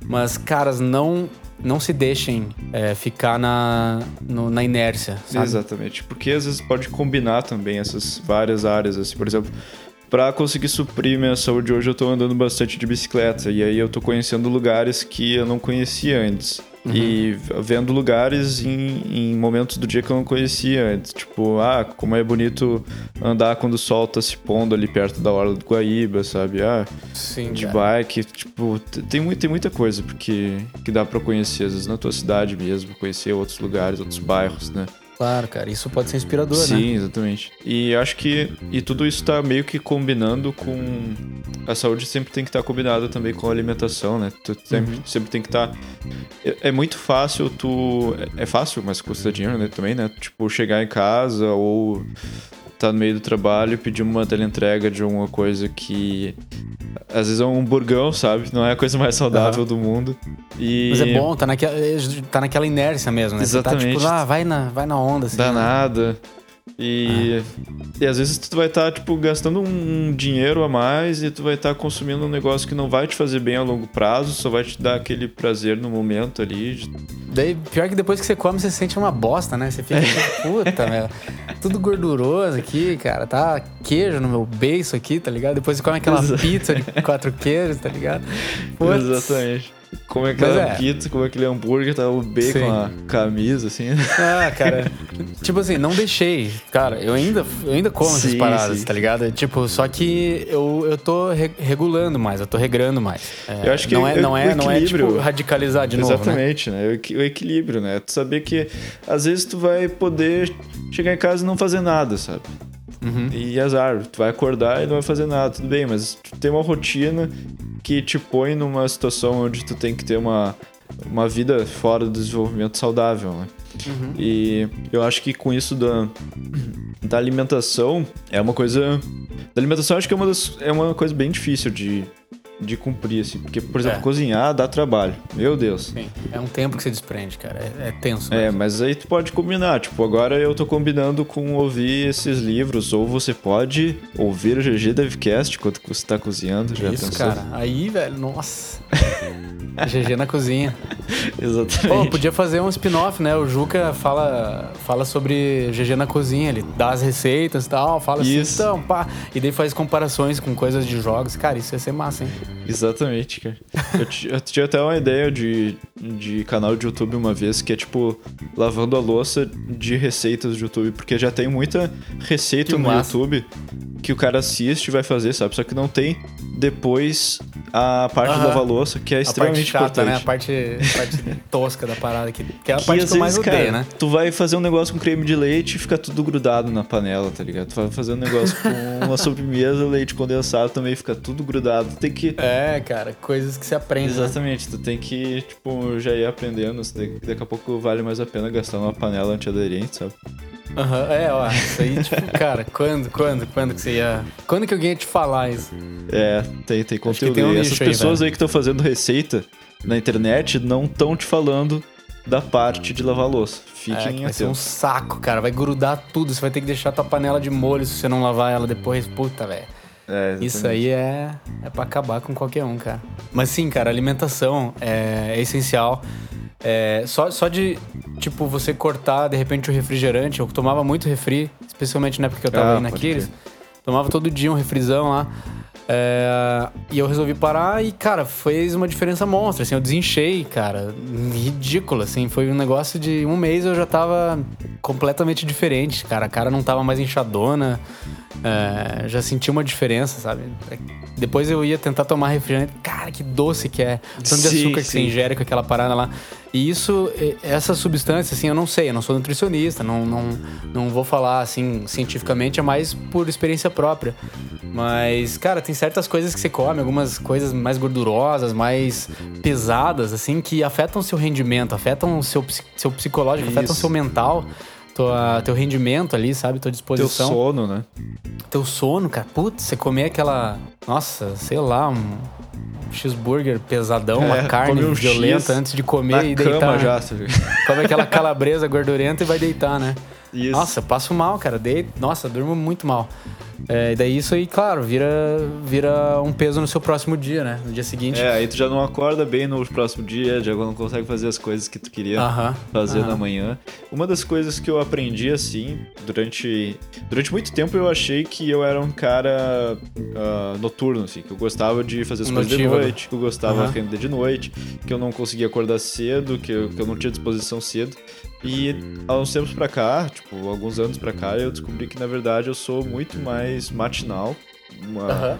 Mas, caras, não, não se deixem é, ficar na, no- na inércia, sabe? Exatamente. Porque às vezes pode combinar também essas várias áreas, assim, por exemplo. Pra conseguir suprir minha saúde hoje, eu tô andando bastante de bicicleta. E aí eu tô conhecendo lugares que eu não conhecia antes. E vendo lugares em, em momentos do dia que eu não conhecia antes. Tipo, ah, como é bonito andar quando o sol tá se pondo ali perto da hora do Guaíba, sabe? Ah, Sim, de cara. bike, tipo, tem, tem muita coisa porque, que dá pra conhecer, às vezes na tua cidade mesmo, conhecer outros lugares, outros bairros, né? Claro, cara, isso pode ser inspirador, né? Sim, exatamente. E acho que e tudo isso tá meio que combinando com a saúde sempre tem que estar combinada também com a alimentação, né? Tu sempre, sempre tem que estar. É, é muito fácil tu. É, é fácil, mas custa dinheiro, né? Também, né? Tipo, chegar em casa ou tá no meio do trabalho e pedir uma teleentrega de uma coisa que. Às vezes é um hamburgão, sabe? Não é a coisa mais saudável do mundo. E... Mas é bom, tá naquela, tá naquela inércia mesmo, né? Você tá Exatamente. tipo, ah, vai na, vai na onda, assim. Dá né? E, e às vezes tu vai estar, tipo, gastando um dinheiro a mais e tu vai estar consumindo um negócio que não vai te fazer bem a longo prazo, só vai te dar aquele prazer no momento ali. Daí, pior que depois que você come, você sente uma bosta, né? Você fica, tipo, puta, meu. Tudo gorduroso aqui, cara. Tá queijo no meu beiço aqui, tá ligado? Depois você come aquela Exa- pizza de quatro queijos, tá ligado? (laughs) Putz. Exatamente. Como é aquela Mas é. pizza, como aquele hambúrguer, tá o bacon, Sim. a camisa, assim. Ah, cara. (laughs) tipo assim, não deixei. Cara, eu ainda, eu ainda como essas Sim, paradas, sim. tá ligado? Tipo, só que eu, eu tô re- regulando mais, eu tô regrando mais. É, Eu acho que não é, o- não é, o não é tipo radicalizar de novo, né? Exatamente, né? O equi- O equilíbrio, né? Tu saber que às vezes tu vai poder chegar em casa e não fazer nada, sabe? Uhum. E azar, tu vai acordar e não vai fazer nada, tudo bem, mas tu tem uma rotina que te põe numa situação onde tu tem que ter uma, uma vida fora do desenvolvimento saudável, né? Uhum. E eu acho que com isso da, da alimentação é uma coisa. Da alimentação acho que é uma, das, é uma coisa bem difícil de, de cumprir, assim. Porque, por exemplo, É. cozinhar dá trabalho. Meu Deus. Sim, é um tempo que você desprende, cara. É, é tenso. É, mesmo. mas aí tu pode combinar. Tipo, agora eu tô combinando com ouvir esses livros. Ou você pode ouvir o GG Devcast enquanto você tá cozinhando. Já Isso, pensou? cara. Aí, velho, nossa. (laughs) GG na cozinha. (laughs) Pô, Exatamente. podia fazer um spin-off, né? O Juca fala, fala sobre GG na cozinha, ele dá as receitas e tal, fala Isso. assim, então, pá. E daí faz comparações com coisas de jogos. Cara, isso ia ser massa, hein? Exatamente, cara. Eu, eu tinha até uma ideia de, de canal de YouTube uma vez que é tipo lavando a louça de receitas de YouTube, porque já tem muita receita Que no massa. YouTube que o cara assiste e vai fazer, sabe? Só que não tem depois a parte Aham. lavar louça, que é A parte extremamente chata, importante. né? A parte, parte (laughs) tosca da parada, que, que é a Que parte que eu mais vezes, odeio, cara, né? tu vai fazer um negócio com creme de leite e fica tudo grudado na panela, tá ligado? Tu vai fazer um negócio com (laughs) uma sobremesa, leite condensado também fica tudo grudado. Tu tem que É, cara, coisas que se aprende. né? Exatamente, tu tem que, tipo, já ir aprendendo. Daqui a pouco vale mais a pena gastar numa panela antiaderente, sabe? Aham, é, ó, isso aí, tipo, (laughs) cara, quando, quando, quando que você ia... Quando que alguém ia te falar isso? É, tem, tem conteúdo. tem um essas aí, pessoas velho. aí que estão fazendo receita na internet não estão te falando da parte de lavar louça. É, Fiquem que vai ser um atentos. saco, cara, vai grudar tudo, você vai ter que deixar tua panela de molho se você não lavar ela depois, puta, velho. É, Isso aí é, é pra acabar com qualquer um, cara. Mas sim, cara, alimentação é, é essencial. É, só, só de, tipo, você cortar, de repente, o refrigerante. Eu tomava muito refri, especialmente na época que eu tava Ah, aí na pode Kiris. crer. Tomava todo dia um refrizão lá. É, e eu resolvi parar e, cara, fez uma diferença monstra. Assim, eu desinchei, cara. Ridículo, assim. Foi um negócio de um mês eu já tava completamente diferente, cara. A cara não tava mais inchadona. É, já senti uma diferença, sabe? Depois eu ia tentar tomar refrigerante. Cara, que doce que é. Tanto de Sim, açúcar que você sim. ingere com aquela parada lá. E isso, essa substância, assim, eu não sei, eu não sou nutricionista, não, não, não vou falar, assim, cientificamente, é mais por experiência própria. Mas, cara, tem certas coisas que você come, algumas coisas mais gordurosas, mais pesadas, assim, que afetam o seu rendimento, afetam o seu, seu psicológico, afetam o Isso. seu mental, tua, teu rendimento ali, sabe? Tua Teu disposição. sono, né? Teu sono, cara. Putz, você comer aquela. Nossa, sei lá, um cheeseburger pesadão, uma É, carne come um violenta antes de comer Na e cama deitar. já, sabe? (laughs) Come aquela calabresa gordurenta e vai deitar, né? Isso. Nossa, eu passo mal, cara. Deito, nossa, durmo muito mal. É, e daí isso aí, claro, vira, vira um peso no seu próximo dia, né? No dia seguinte. É, aí tu já não acorda bem no próximo dia, já não consegue fazer as coisas que tu queria Aham, fazer aham. na manhã. Uma das coisas que eu aprendi assim, durante durante muito tempo eu achei que eu era um cara ah, noturno, assim, que eu gostava de fazer as coisas de noite, que eu gostava de render de noite, que eu não conseguia acordar cedo, que eu, que eu não tinha disposição cedo. E há uns tempos pra cá, tipo, alguns anos pra cá, eu descobri que na verdade eu sou muito mais matinal. uma- Aham.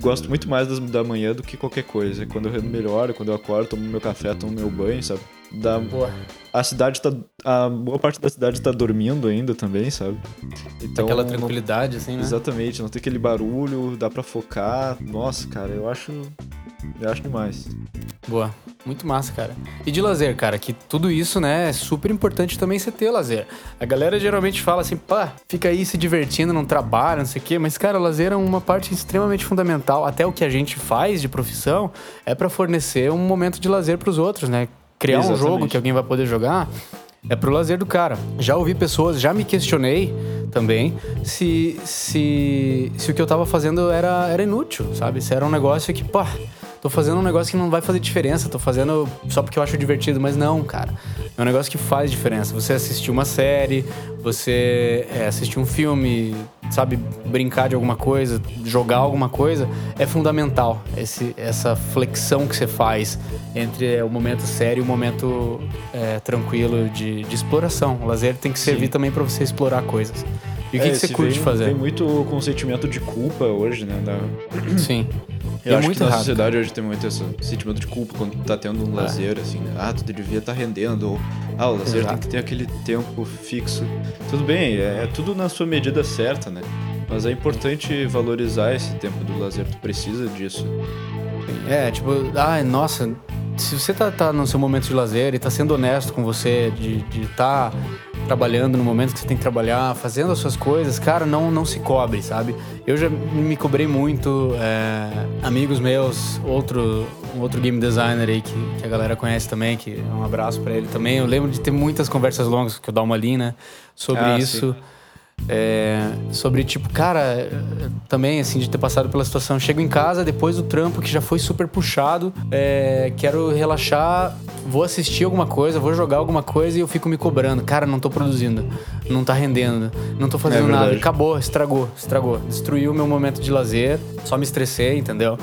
Gosto muito mais das- da manhã do que qualquer coisa. Quando eu rendo melhor, quando eu acordo, tomo meu café, tomo meu banho, sabe? Da, Boa. a cidade tá. A boa parte da cidade tá dormindo ainda também, sabe? Então. Aquela tranquilidade, assim, né? Exatamente, não tem aquele barulho, dá pra focar. Nossa, cara, eu acho. Eu acho demais. Boa. Muito massa, cara. E de lazer, cara, que tudo isso, né, é super importante também você ter lazer. A galera geralmente fala assim, pá, fica aí se divertindo, não trabalha, não sei o quê, mas, cara, lazer é uma parte extremamente fundamental. Até o que a gente faz de profissão é pra fornecer um momento de lazer pros outros, né? Criar um Exatamente. jogo que alguém vai poder jogar é pro lazer do cara. Já ouvi pessoas, já me questionei também se, se, se o que eu tava fazendo era, era inútil, sabe? Se era um negócio que, pá, tô fazendo um negócio que não vai fazer diferença, tô fazendo só porque eu acho divertido, mas não, cara. É um negócio que faz diferença. Você assistir uma série, você é, assistir um filme, sabe, brincar de alguma coisa, jogar alguma coisa, é fundamental. Esse, essa flexão que você faz entre é, o momento sério e o momento é, tranquilo de, de exploração. O lazer tem que servir também pra você explorar coisas. E o que, É, que você curte vem, fazer? Tem muito com sentimento de culpa hoje, né? Da- (clears throat) Sim. Eu E é acho muito que na sociedade hoje tem muito esse sentimento de culpa quando tá tendo um É. lazer, assim, né? Ah, tu devia estar rendendo, ou ah, o lazer Exato. tem que ter aquele tempo fixo. Tudo bem, é, é tudo na sua medida certa, né? Mas é importante valorizar esse tempo do lazer, tu precisa disso. É, tipo, ai, nossa, se você tá, tá no seu momento de lazer e tá sendo honesto com você, de estar de tá trabalhando no momento que você tem que trabalhar, fazendo as suas coisas, cara, não, não se cobre, sabe? Eu já me cobrei muito, é, amigos meus, outro, um outro game designer aí que, que a galera conhece também, que um abraço pra ele também. Eu lembro de ter muitas conversas longas que eu dou uma linha sobre Ah, isso. É, sobre, tipo, cara, é, também, assim, de ter passado pela situação. Chego em casa depois do trampo que já foi super puxado, é, quero relaxar, vou assistir alguma coisa, vou jogar alguma coisa e eu fico me cobrando. Cara, não tô produzindo, não tá rendendo, não tô fazendo É nada. Acabou, estragou, estragou. Destruiu o meu momento de lazer, só me estressei, entendeu?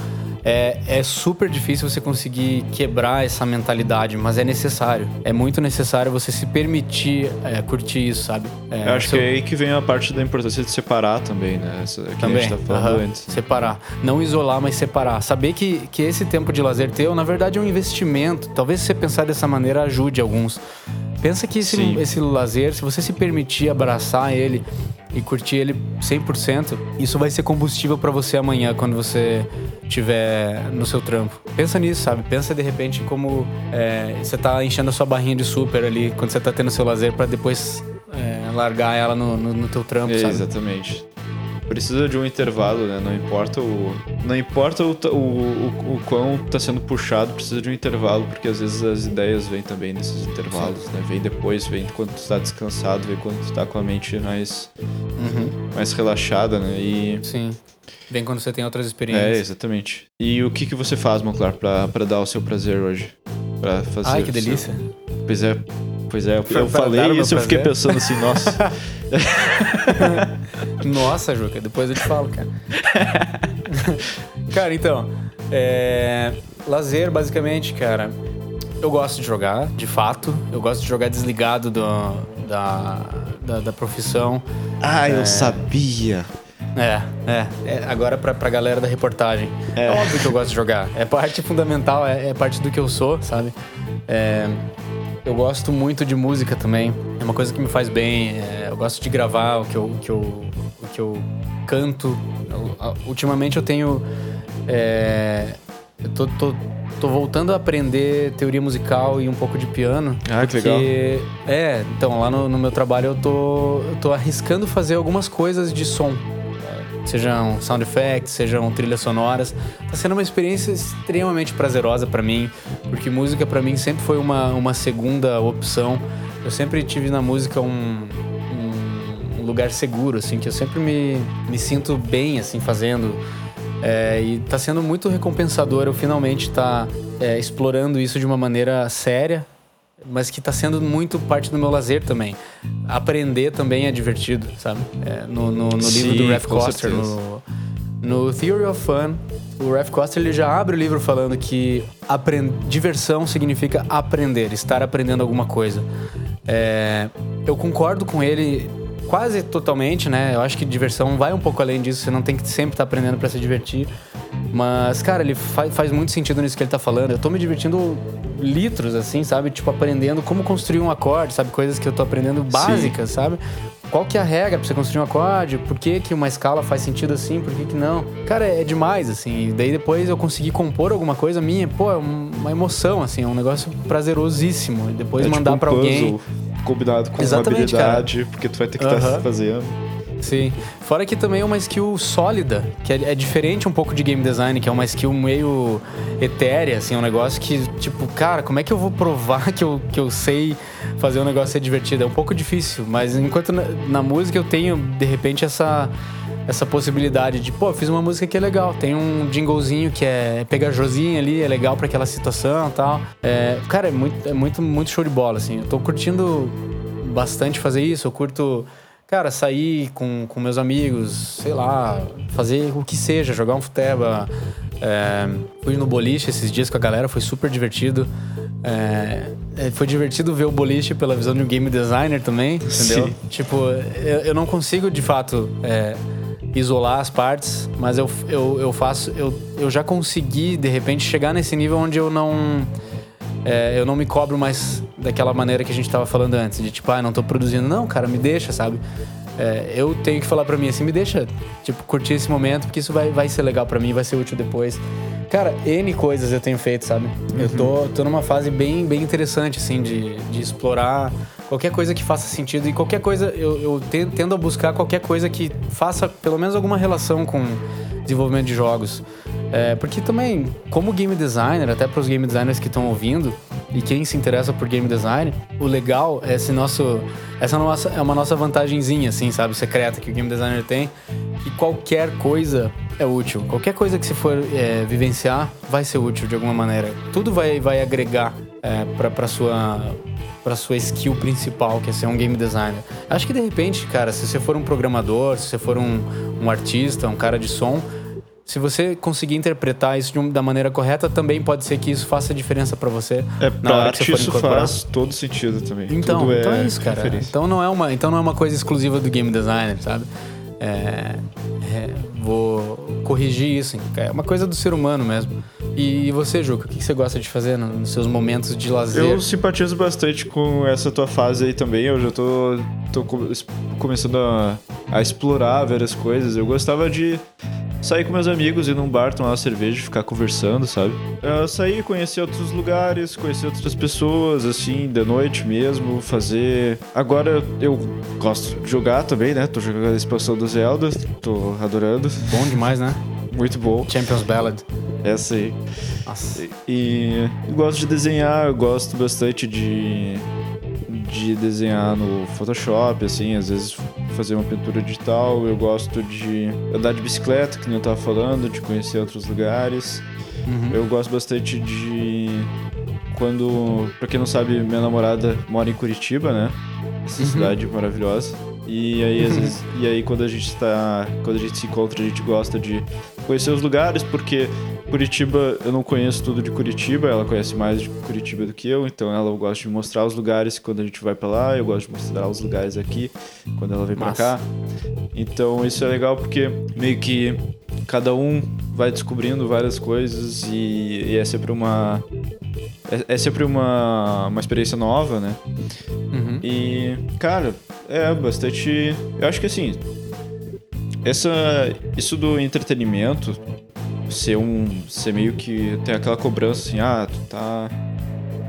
É, é super difícil você conseguir quebrar essa mentalidade, mas é necessário. É muito necessário você se permitir é, curtir isso, sabe? É, Eu acho seu- que é aí que vem a parte da importância de separar também, né? Essa, que a também. gente tá falando aham. antes. Separar. Não isolar, mas separar. Saber que, que esse tempo de lazer teu, na verdade, é um investimento. Talvez se você pensar dessa maneira ajude alguns. Pensa que esse, Sim. esse lazer, se você se permitir abraçar ele e curtir ele 100%, isso vai ser combustível pra você amanhã quando você estiver no seu trampo. Pensa nisso, sabe? Pensa de repente como é, você tá enchendo a sua barrinha de super ali quando você tá tendo seu lazer pra depois é, largar ela no, no, no teu trampo, É, sabe? exatamente. Precisa de um intervalo, né? Não importa o. Não importa o, o, o, o quão tá sendo puxado, precisa de um intervalo, porque às vezes as ideias vêm também nesses intervalos, né? Vem depois, vem quando tu tá descansado, vem quando tu tá com a mente mais, Uhum. mais relaxada, né? E. Sim. Vem quando você tem outras É, experiências. exatamente. E o que, que você faz, Monclar, pra, pra dar o seu prazer hoje? Pra fazer Ai, que o seu- delícia. Pois é. Pois é, eu, eu falei isso eu fiquei pensando assim, nossa. (laughs) Nossa, Juca, depois eu te falo, cara. cara, então, é... lazer, basicamente, cara, eu gosto de jogar, de fato. Eu gosto de jogar desligado do, da, da, da profissão. ah, eu sabia. É, é. é agora pra, pra galera da reportagem. É. É. óbvio que eu gosto de jogar. É parte fundamental, é, é parte do que eu sou, sabe? É, eu gosto muito de música também. É uma coisa que me faz bem. é, eu gosto de gravar o que eu, o que eu, o que eu canto. Eu- ultimamente eu tenho. é, eu tô, tô, tô voltando a aprender teoria musical e um pouco de piano. Ah, que legal. É, então lá no, no meu trabalho eu tô, eu tô arriscando fazer algumas coisas de som. É, Sejam sound effects, sejam trilhas sonoras. Tá sendo uma experiência extremamente prazerosa pra mim, porque música pra mim sempre foi uma, uma segunda opção. Eu sempre tive na música um, um, lugar seguro, assim, que eu sempre me, me sinto bem, assim, fazendo. É, e tá sendo muito recompensador eu finalmente estar explorando isso de uma maneira séria, mas que tá sendo muito parte do meu lazer também. Aprender também é divertido, sabe? É, no, no, no livro Sim, do Ralph com Koster, certeza. no, no Theory of Fun, o Ralph Koster ele já abre o livro falando que apren- diversão significa aprender, estar aprendendo alguma coisa. É, eu concordo com ele quase totalmente, né? Eu acho que diversão vai um pouco além disso. Você não tem que sempre estar aprendendo para se divertir. Mas, cara, ele fa faz muito sentido nisso que ele tá falando. Eu tô me divertindo litros, assim, sabe? Tipo, aprendendo como construir um acorde, sabe? Coisas que eu tô aprendendo básicas, sabe? Qual que é a regra pra você construir um acorde? Por que, que uma escala faz sentido assim? Por que, que não? Cara, é demais, assim. E daí depois eu consegui compor alguma coisa minha, pô, é uma emoção, assim, é um negócio prazerosíssimo. E depois é mandar tipo um pra alguém. Combinado com Exatamente, uma habilidade, porque tu vai ter que estar Aham. fazendo. Sim. Fora que também é uma skill sólida, que é, é diferente um pouco de game design, que é uma skill meio etérea, assim, é um negócio que, tipo, cara, como é que eu vou provar (laughs) que eu, que eu sei fazer um negócio ser divertido? É um pouco difícil, mas enquanto na, na música eu tenho, de repente, essa, essa possibilidade de, pô, fiz uma música que é legal, tem um jinglezinho que é pegajosinho ali, é legal pra aquela situação e tal. É, cara, é muito, é muito, muito show de bola, assim. Eu tô curtindo bastante fazer isso, eu curto Cara, sair com, com meus amigos, sei lá, fazer o que seja, jogar um futeba. É, fui no boliche esses dias com a galera, foi super divertido. É, é, foi divertido ver o boliche pela visão de um game designer também, entendeu? Sim. Tipo, eu, eu não consigo de fato é, isolar as partes, mas eu, eu, eu faço. Eu, eu já consegui, de repente, chegar nesse nível onde eu não. É, eu não me cobro mais daquela maneira que a gente tava falando antes, de tipo, ah, não tô produzindo. Não, cara, me deixa, sabe? É, eu tenho que falar pra mim assim, me deixa, tipo, curtir esse momento, porque isso vai, vai ser legal pra mim, vai ser útil depois. Cara, N coisas eu tenho feito, sabe? Eu tô, tô numa fase bem, bem interessante, assim, de, de explorar qualquer coisa que faça sentido e qualquer coisa, eu, eu te- tendo a buscar qualquer coisa que faça pelo menos alguma relação com desenvolvimento de jogos. É, porque também, como game designer, até para os game designers que estão ouvindo e quem se interessa por game design, o legal é esse nosso, essa nossa, é uma nossa vantagenzinha, assim, sabe, secreta que o game designer tem. E qualquer coisa é útil. Qualquer coisa que se for é, vivenciar vai ser útil de alguma maneira. Tudo vai, vai agregar é, para sua para sua skill principal, que é ser um game designer. Acho que de repente, cara, se você for um programador, se você for um, um artista, um cara de som, se você conseguir interpretar isso um- da maneira correta, também pode ser que isso faça diferença para você É, na hora que arte você for isso faz todo sentido também. Então, Tudo então é isso, cara. referência. Então não é uma, então não é uma coisa exclusiva do game designer, sabe? É, é, vou corrigir isso. É uma coisa do ser humano mesmo. E, você, Juca, o que você gosta de fazer no- nos seus momentos de lazer? Eu simpatizo bastante com essa tua fase aí também. Eu já tô, tô começando a, a explorar várias coisas. Eu gostava de sair com meus amigos, ir num bar, tomar uma cerveja, ficar conversando, sabe? Eu sair, conhecer outros lugares, conhecer outras pessoas, assim, de noite mesmo, fazer. Agora eu gosto de jogar também, né? Tô jogando a expansão do Zelda, tô adorando. Bom demais, né? Muito bom. Champions Ballad. Essa aí. Nossa. E eu gosto de desenhar, eu gosto bastante de, de desenhar no Photoshop, assim, às vezes fazer uma pintura digital. Eu gosto de andar de bicicleta, que nem eu tava falando, de conhecer outros lugares. Uhum. Eu gosto bastante de. Quando. Pra quem não sabe, minha namorada mora em Curitiba, né? Essa Uhum. cidade maravilhosa. E aí, às (laughs) vezes, e aí quando a gente tá. Quando a gente se encontra, a gente gosta de conhecer os lugares, porque Curitiba, eu não conheço tudo de Curitiba, ela conhece mais de Curitiba do que eu, então ela gosta de mostrar os lugares quando a gente vai pra lá, eu gosto de mostrar os lugares aqui quando ela vem pra Massa. cá. Então isso é legal porque meio que cada um vai descobrindo várias coisas e, e é sempre uma. É, é sempre uma, uma experiência nova, né? Uhum. E, cara, é bastante. Eu acho que assim. Essa, isso do entretenimento ser um. ser meio que. tem aquela cobrança assim, ah, tu tá.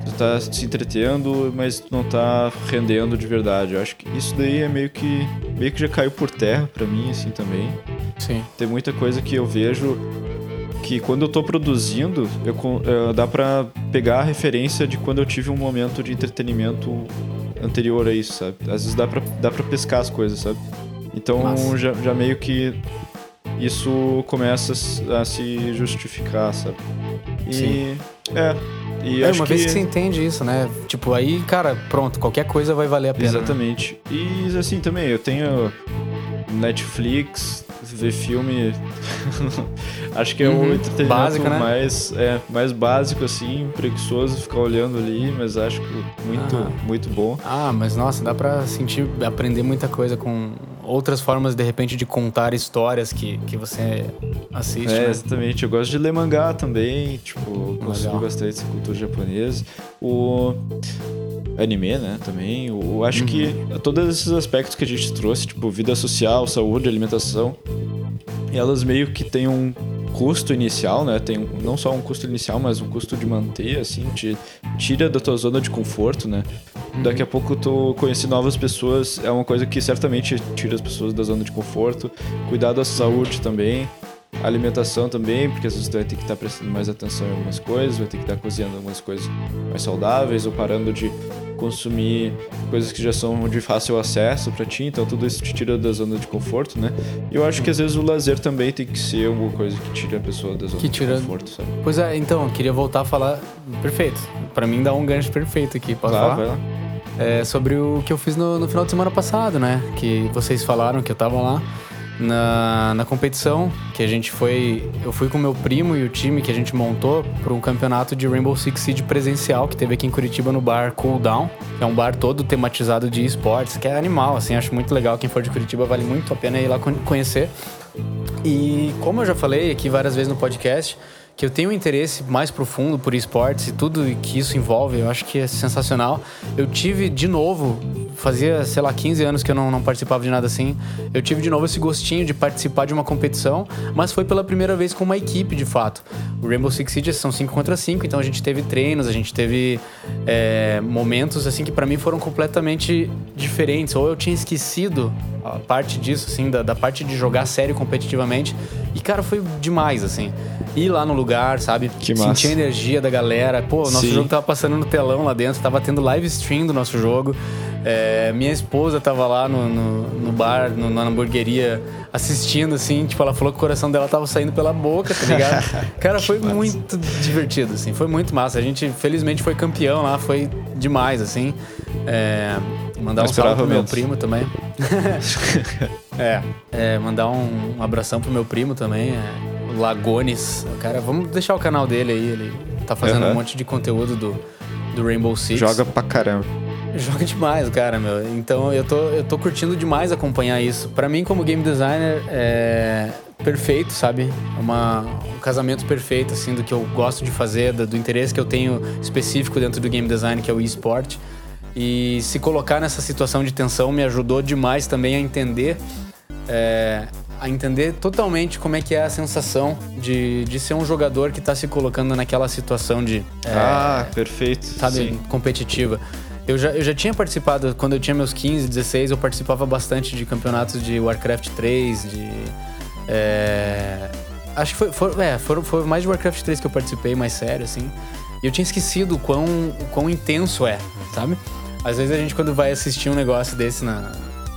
Tu tá se entretendo, mas tu não tá rendendo de verdade. Eu acho que isso daí é meio que. meio que já caiu por terra pra mim, assim, também. Sim. Tem muita coisa que eu vejo que quando eu tô produzindo, eu, con- eh, dá pra pegar a referência de quando eu tive um momento de entretenimento anterior a isso, sabe? Às vezes dá pra, dá pra pescar as coisas, sabe? Então Massa. já, já meio que isso começa a se justificar, sabe? E Sim. é. E É, uma que... vez que você entende isso, né? Tipo, aí, cara, pronto, qualquer coisa vai valer a pena. né? Exatamente. E assim também, eu tenho Netflix, ver filme. (laughs) Acho que é Uhum. o entretenimento Básico, né? mais, é, mais básico, assim, preguiçoso ficar olhando ali, mas acho que muito, Aham. muito bom. Ah, mas nossa, dá pra sentir, aprender muita coisa com outras formas, de repente, de contar histórias que, que você assiste. É, né? exatamente. Eu gosto de ler mangá também, tipo, consigo bastante essa cultura japonesa. O anime, né, também. Eu acho que Uhum. todos esses aspectos que a gente trouxe, tipo, vida social, saúde, alimentação, elas meio que têm um custo inicial, né? Tem um- não só um custo inicial, mas um custo de manter, assim, te tira da tua zona de conforto, né? Daqui a pouco tu conhecer novas pessoas é uma coisa que certamente tira as pessoas da zona de conforto. Cuidar da saúde também, alimentação também, porque às vezes tu vai ter que estar prestando mais atenção em algumas coisas, vai ter que estar cozinhando algumas coisas mais saudáveis ou parando de consumir coisas que já são de fácil acesso pra ti, então tudo isso te tira da zona de conforto, né? E eu acho que às vezes o lazer também tem que ser alguma coisa que tire a pessoa da zona Que de tira- conforto, sabe? Pois é, então, eu queria voltar a falar. Perfeito. Pra mim dá um gancho perfeito aqui. Posso Claro, falar? vai lá. É sobre o que eu fiz no, no final de semana passado, né? Que vocês falaram que eu tava lá na, na competição, que a gente foi. Eu fui com meu primo e o time que a gente montou para um campeonato de Rainbow Six Siege presencial que teve aqui em Curitiba no bar Cool Down, é um bar todo tematizado de esportes, que é animal, assim, acho muito legal. Quem for de Curitiba vale muito a pena ir lá con- conhecer. E como eu já falei aqui várias vezes no podcast, que eu tenho um interesse mais profundo por esportes e tudo que isso envolve, eu acho que é sensacional. Eu tive de novo, fazia, sei lá, 15 anos que eu não, não participava de nada assim. Eu tive de novo esse gostinho de participar de uma competição, mas foi pela primeira vez com uma equipe de fato. O Rainbow Six Siege são 5 contra 5, então a gente teve treinos, a gente teve é, momentos assim que pra mim foram completamente diferentes. Ou eu tinha esquecido a parte disso, assim, da, da parte de jogar sério competitivamente. E, cara, foi demais, assim. Ir lá no lugar, sabe? Que massa. Sentir a energia da galera. Pô, o nosso Sim. jogo tava passando no telão lá dentro, tava tendo live stream do nosso jogo. É, minha esposa tava lá no, no, no bar, no- na hamburgueria, assistindo, assim. Tipo, ela falou que o coração dela tava saindo pela boca, tá ligado? (laughs) Cara, foi muito divertido, assim. Foi muito massa. A gente, felizmente, foi campeão lá. Foi demais, assim. É, mandar Não um salve pro meu menos. primo também. (laughs) (laughs) é, é, mandar um, um abração pro meu primo também, é, Lagones. Cara, vamos deixar o canal dele aí, ele tá fazendo Aham. um monte de conteúdo do, do Rainbow Six. Joga pra caramba. (laughs) Joga demais, cara, meu. Então eu tô, eu tô curtindo demais acompanhar isso. Pra mim, como game designer, é perfeito, sabe? É uma, um casamento perfeito, assim, do que eu gosto de fazer, do, do interesse que eu tenho específico dentro do game design, que é o eSport. E se colocar nessa situação de tensão me ajudou demais também a entender. é, a entender totalmente como é que é a sensação de, de ser um jogador que tá se colocando naquela situação de. é, ah, perfeito. sabe, Sim. competitiva. Eu já, eu já tinha participado, quando eu tinha meus 15, 16, eu participava bastante de campeonatos de Warcraft 3, de. é, acho que foi, foi, é, foram, foi mais de Warcraft 3 que eu participei, mais sério, assim. E eu tinha esquecido o quão, o quão intenso é, sabe? Às vezes a gente, quando vai assistir um negócio desse na,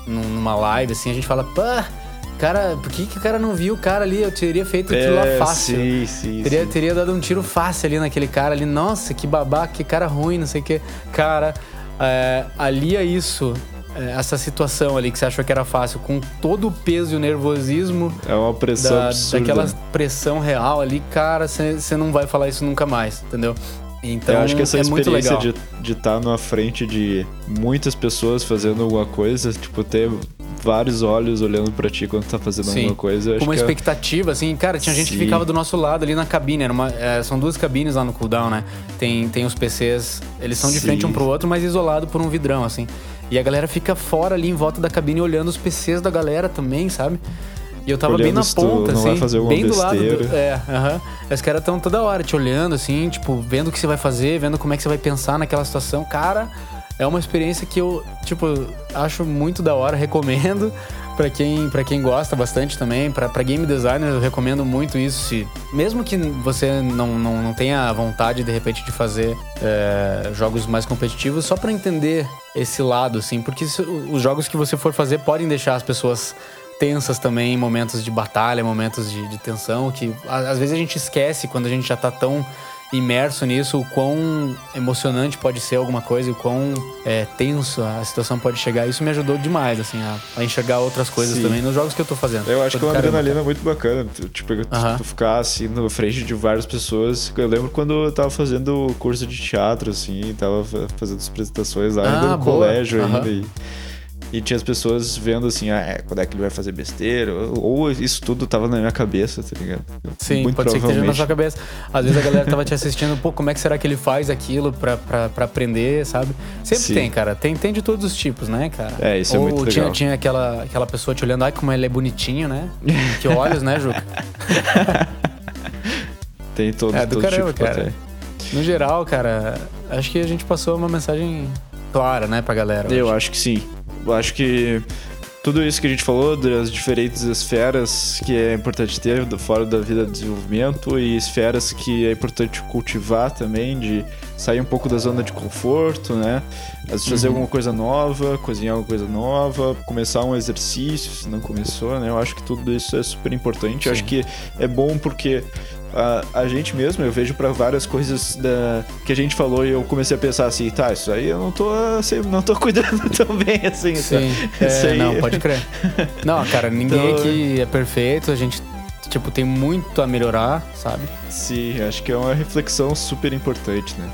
num- numa live, assim, a gente fala, pá, cara, por que, que o cara não viu o cara ali? Eu teria feito aquilo lá É, fácil. Sim, sim, Teria, sim. teria dado um tiro fácil ali naquele cara ali. Nossa, que babaca, que cara ruim, não sei o que. Cara, é, alia isso, é, essa situação ali que você achou que era fácil, com todo o peso e o nervosismo É uma pressão da, absurda. daquela pressão real ali, cara, você não vai falar isso nunca mais, entendeu? Então, eu acho que essa é experiência de estar na frente de muitas pessoas fazendo alguma coisa, tipo, ter vários olhos olhando pra ti quando tá fazendo Sim. alguma coisa, Com uma é- expectativa, assim, cara, tinha gente que ficava do nosso lado ali na cabine. Era uma, é, são duas cabines lá no cooldown, né? Tem, tem os PCs, eles são de Sim. frente um pro outro, mas isolado por um vidrão, assim. E a galera fica fora ali em volta da cabine olhando os PCs da galera também, sabe? E eu tava bem na tu ponta, não assim, bem do lado do. É, aham. Os caras tão toda hora te olhando, assim, tipo, vendo o que você vai fazer, vendo como é que você vai pensar naquela situação. Cara, é uma experiência que eu, tipo, acho muito da hora, recomendo. (laughs) Pra quem, pra quem gosta bastante também, pra, pra game designer, eu recomendo muito isso. Se, mesmo que você não, não, não tenha vontade, de repente, de fazer é, jogos mais competitivos, só pra entender esse lado, assim. Porque os jogos que você for fazer podem deixar as pessoas tensas também momentos de batalha, momentos de, de tensão, que às vezes a gente esquece quando a gente já tá tão imerso nisso, o quão emocionante pode ser alguma coisa, e o quão é, tenso a situação pode chegar. Isso me ajudou demais, assim, a, a enxergar outras coisas Sim. também nos jogos que eu tô fazendo. Eu acho que é uma caramba. adrenalina muito bacana. Tu, Tipo, tu, Aham. tu ficar assim na frente de várias pessoas. Eu lembro quando eu tava fazendo curso de teatro, assim, tava fa- fazendo as apresentações lá Ah, ainda no boa. colégio Aham. ainda. E, E tinha as pessoas vendo assim, ah, é, quando é que ele vai fazer besteira? Ou isso tudo tava na minha cabeça, tá ligado? Sim, Muito pode ser que esteja na sua cabeça. Às vezes a galera tava te assistindo, pô, como é que será que ele faz aquilo pra, pra, pra aprender, sabe? Sempre Sim. tem, cara. Tem, tem de todos os tipos, né, cara? É, isso é Ou muito tinha, legal. tinha aquela, aquela pessoa te olhando, ai, como ele é bonitinho, né? Que olhos, né, Juca? (laughs) Tem todo, É, do todo caramba, tipo cara. No geral, cara, acho que a gente passou uma mensagem clara, né, pra galera. Eu acho que sim. Eu acho que tudo isso que a gente falou das diferentes esferas que é importante ter fora da vida de desenvolvimento e esferas que é importante cultivar também, de sair um pouco da zona de conforto, né? Fazer Uhum. alguma coisa nova, cozinhar alguma coisa nova, começar um exercício, se não começou, né? Eu acho que tudo isso é super importante. Eu acho que é bom porque a, a gente mesmo, eu vejo pra várias coisas da, que a gente falou e eu comecei a pensar assim, tá, isso aí eu não tô, assim, não tô (laughs) cuidando tão bem assim. tá? Sim, Isso é, não, pode crer. (laughs) Não, cara, ninguém Então- aqui é perfeito, a gente, tipo, tem muito a melhorar, sabe? Sim, acho que é uma reflexão super importante, né?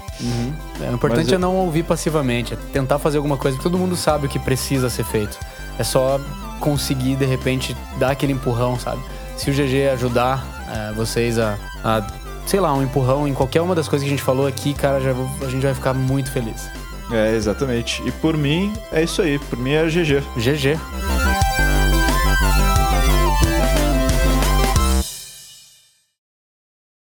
É, o importante Mas eu- é não ouvir passivamente, é tentar fazer alguma coisa, porque todo mundo sabe o que precisa ser feito. É só conseguir, de repente, dar aquele empurrão, sabe? Se o GG ajudar é, vocês a, a, sei lá, um empurrão em qualquer uma das coisas que a gente falou aqui, cara, já, a gente vai ficar muito feliz. É, exatamente. E por mim, é isso aí. Por mim é GG. GG.